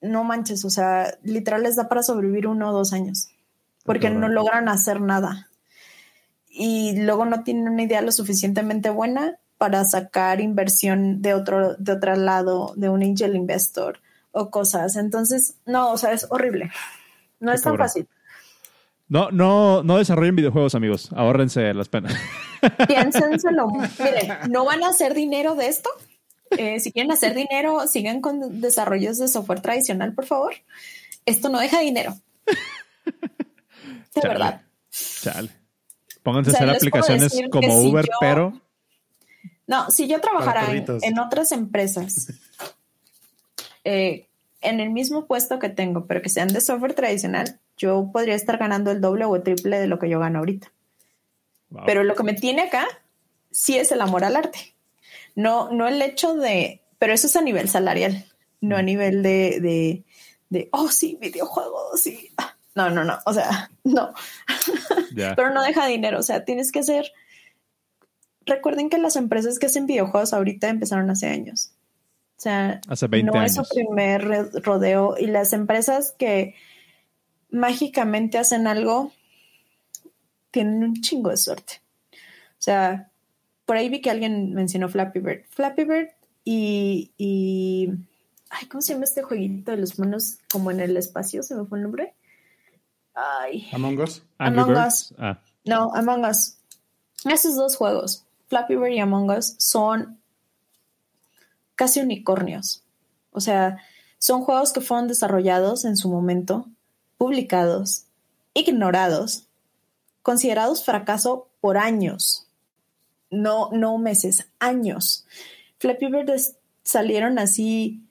no manches, o sea, literal les da para sobrevivir uno o dos años. Porque no logran hacer nada. Y luego no tienen una idea lo suficientemente buena para sacar inversión de otro, de otro lado, de un angel investor o cosas. Entonces, no, o sea, es horrible. No es tan fácil. No, no, no desarrollen videojuegos, amigos. Ahórrense las penas. Piénsenselo. Miren, no van a hacer dinero de esto. Eh, si quieren hacer dinero, sigan con desarrollos de software tradicional, por favor. Esto no deja dinero. De verdad. Chale. Pónganse a hacer aplicaciones como Uber, pero. No, si yo trabajara en, otras empresas eh, en el mismo puesto que tengo, pero que sean de software tradicional, yo podría estar ganando el doble o el triple de lo que yo gano ahorita. Pero lo que me tiene acá sí es el amor al arte. No, no el hecho de, pero eso es a nivel salarial, no a mm. nivel de, de, de oh, sí, videojuegos, sí. Ah, no, no, no, o sea, (laughs) no. (laughs) pero no deja dinero, o sea, tienes que hacer... Recuerden que las empresas que hacen videojuegos ahorita empezaron hace años. O sea, no es su primer rodeo. Y las empresas que mágicamente hacen algo tienen un chingo de suerte. O sea, por ahí vi que alguien mencionó Flappy Bird. Flappy Bird y, y ay, ¿cómo se llama este jueguito de los monos como en el espacio? ¿Se me fue el nombre? Ay. Among Us. Among Us. Ah. No, Among Us. Esos dos juegos, Flappy Bird y Among Us, son casi unicornios. O sea, son juegos que fueron desarrollados en su momento, publicados, ignorados, considerados fracaso por años. No, no meses, años. Flappy Bird salieron así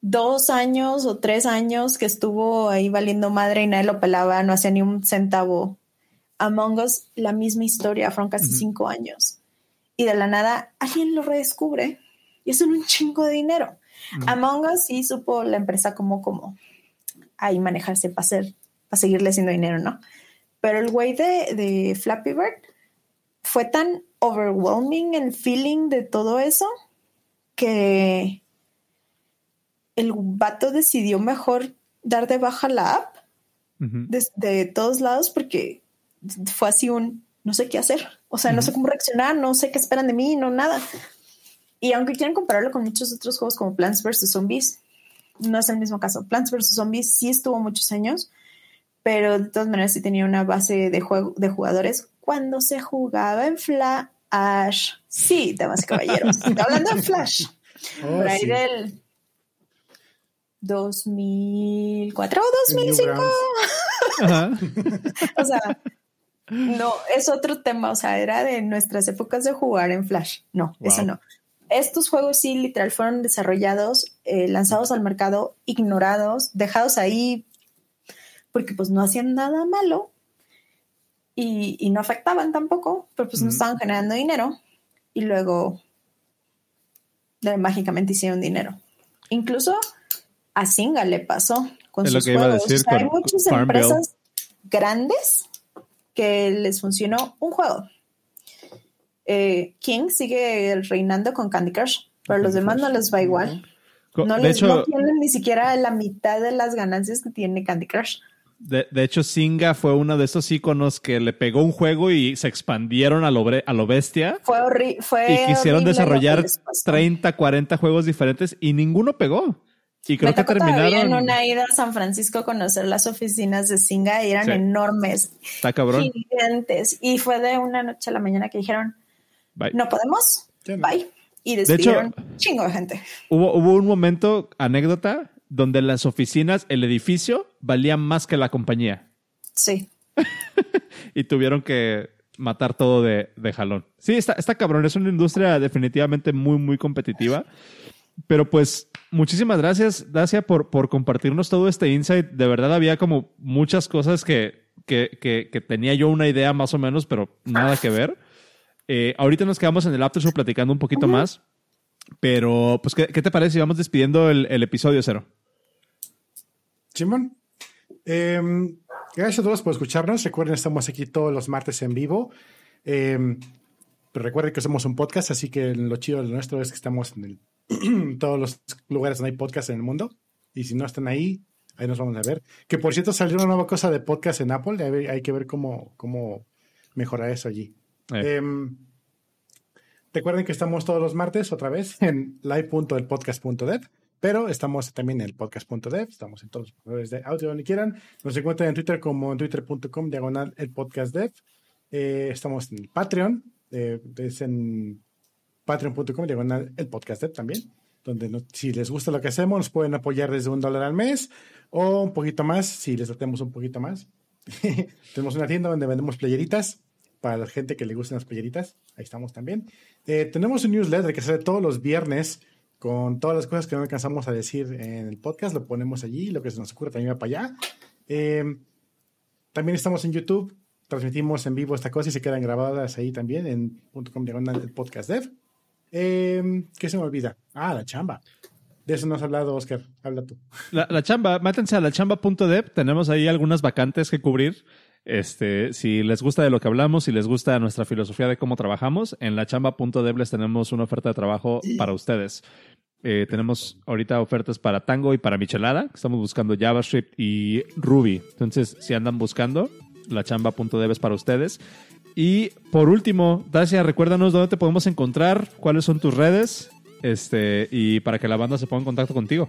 dos años o tres años que estuvo ahí valiendo madre y nadie lo pelaba, no hacía ni un centavo. Among Us, la misma historia, fueron casi cinco años. Y de la nada, alguien lo redescubre y es un chingo de dinero. Among Us sí supo la empresa como, como ahí manejarse para hacer, para seguirle haciendo dinero, ¿no? Pero el güey de, de Flappy Bird fue tan overwhelming el feeling de todo eso que el vato decidió mejor dar de baja la app de, todos lados porque fue así un no sé qué hacer. O sea, no sé cómo reaccionar, no sé qué esperan de mí, no nada. Y aunque quieran compararlo con muchos otros juegos como Plants vs. Zombies, no es el mismo caso. Plants vs. Zombies sí estuvo muchos años, pero de todas maneras sí tenía una base de, juego, de jugadores cuando se jugaba en Flash. Sí, damas y caballeros. Estoy (laughs) hablando de Flash. Oh, por ahí del 2004 o 2005. (laughs) o sea, no, es otro tema. O sea, era de nuestras épocas de jugar en Flash. No, eso no estos juegos sí, literal, fueron desarrollados, eh, lanzados al mercado, ignorados, dejados ahí porque pues no hacían nada malo y, no afectaban tampoco, pero pues no estaban generando dinero y luego mágicamente hicieron dinero. Incluso a Singa le pasó con sus juegos. hay muchas empresas grandes que les funcionó un juego eh, King sigue reinando con Candy Crush, pero a los demás no les va igual. No, les, tienen ni siquiera la mitad de las ganancias que tiene Candy Crush. De, hecho, Singa fue uno de esos iconos que le pegó un juego y se expandieron a lo, a lo bestia. Fue horrible. Y quisieron desarrollar 30, 40 juegos diferentes y ninguno pegó. Y creo que terminaron. en una ida a San Francisco a conocer las oficinas de Singa y eran enormes. Está cabrón. Gigantes. Y fue de una noche a la mañana que dijeron: No podemos. Bye. Y despidieron de chingo de gente. Hubo, hubo un momento, anécdota, donde las oficinas, el edificio, valían más que la compañía. Sí. (laughs) y tuvieron que matar todo de, de jalón. Sí, está, está cabrón. Es una industria definitivamente muy, muy competitiva. Pero pues, muchísimas gracias, Dacia, por, por compartirnos todo este insight. De verdad había como muchas cosas que, que, que, tenía yo una idea más o menos, pero nada que ver. Eh, ahorita nos quedamos en el After Show platicando un poquito más. Pero, pues, ¿qué, te parece si vamos despidiendo el, episodio cero? Simón. Em, gracias a todos por escucharnos. Recuerden, estamos aquí todos los martes en vivo. Em, pero recuerden que somos un podcast, así que lo chido de nuestro es que estamos en (clears throat) todos los lugares donde hay podcast en el mundo. Y si no están ahí, ahí nos vamos a ver. Que por cierto, salió una nueva cosa de podcast en Apple. Hay, que ver cómo, cómo mejorar eso allí. Eh. Em, recuerden que estamos todos los martes otra vez en live.elpodcast.dev, pero estamos también en podcast.dev, estamos en todos los proveedores de audio donde quieran. Nos encuentran en Twitter como en twitter.com diagonal el podcast dev. Eh, estamos en Patreon, eh, es en patreon.com diagonal el podcast dev también, donde si les gusta lo que hacemos nos pueden apoyar desde un dólar al mes o un poquito más si les tratemos un poquito más. (laughs) Tenemos una tienda donde vendemos playeritas para la gente que le gustan las playeritas. Ahí estamos también. Eh, tenemos un newsletter que sale todos los viernes con todas las cosas que no alcanzamos a decir en el podcast. Lo ponemos allí. Lo que se nos ocurre también va para allá. Eh, también estamos en YouTube. Transmitimos en vivo esta cosa y se quedan grabadas ahí también en .com el podcast dev. Eh, ¿Qué se me olvida? Ah, la chamba. De eso no has hablado, Oscar. Habla tú. La, la chamba, mátense a la chamba.dev. Tenemos ahí algunas vacantes que cubrir. Este, si les gusta de lo que hablamos, si les gusta nuestra filosofía de cómo trabajamos, en la chamba.dev les tenemos una oferta de trabajo para ustedes. Eh, tenemos ahorita ofertas para Tango y para Michelada. Estamos buscando JavaScript y Ruby. Entonces, si andan buscando, la chamba.dev es para ustedes. Y por último, Dacia, recuérdanos dónde te podemos encontrar, cuáles son tus redes, este, y para que la banda se ponga en contacto contigo.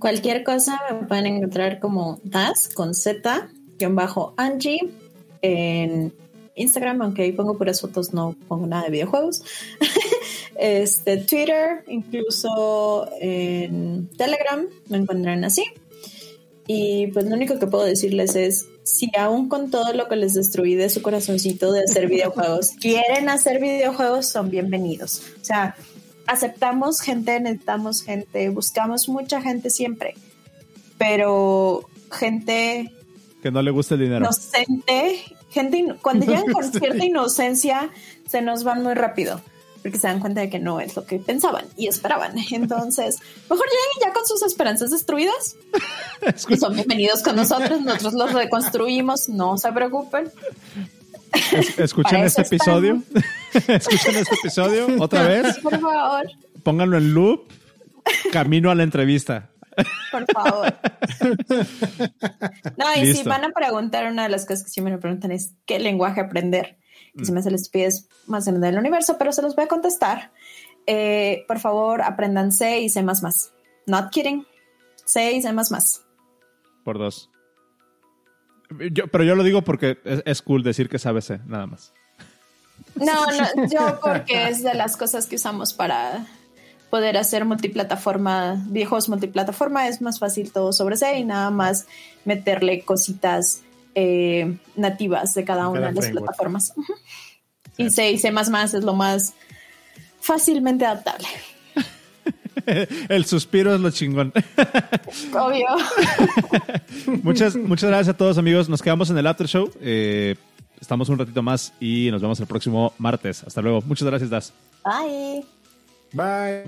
Cualquier cosa me pueden encontrar como Das con Z bajo Angie en Instagram, aunque ahí pongo puras fotos, no pongo nada de videojuegos. (laughs) este, Twitter, incluso en Telegram, me encuentran así. Y pues lo único que puedo decirles es, si aún con todo lo que les destruí de su corazoncito de hacer (laughs) videojuegos, quieren hacer videojuegos, son bienvenidos. O sea, aceptamos gente, necesitamos gente, buscamos mucha gente siempre, pero gente que no le gusta el dinero. Inocente. Gente, cuando (laughs) llegan con cierta inocencia, se nos van muy rápido porque se dan cuenta de que no es lo que pensaban y esperaban. (laughs) Entonces, mejor lleguen ya con sus esperanzas destruidas. son bienvenidos con nosotros. Nosotros los reconstruimos. No se preocupen. escuchen este episodio. (laughs) escuchen este episodio otra vez. Por favor. Pónganlo en loop. Camino a la entrevista. Por favor. No, y si van a preguntar, una de las cosas que siempre me preguntan es qué lenguaje aprender. Que se me hace les pides más grande del universo, pero se los voy a contestar. Eh, por favor, aprendan C y C. Not kidding. C y C. Por dos. Yo, pero yo lo digo porque es, cool decir que sabe C, nada más. No, no, yo (laughs) porque es de las cosas que usamos para poder hacer multiplataforma, viejos multiplataforma, es más fácil todo sobre C y nada más meterle cositas eh, nativas de cada una de las plataformas. Y C y C es lo más fácilmente adaptable. (laughs) El suspiro es lo chingón. (laughs) Obvio. (laughs) muchas, muchas gracias a todos amigos. Nos quedamos en el after show. Eh, estamos un ratito más y nos vemos el próximo martes. Hasta luego. Muchas gracias, Das. Bye. Bye.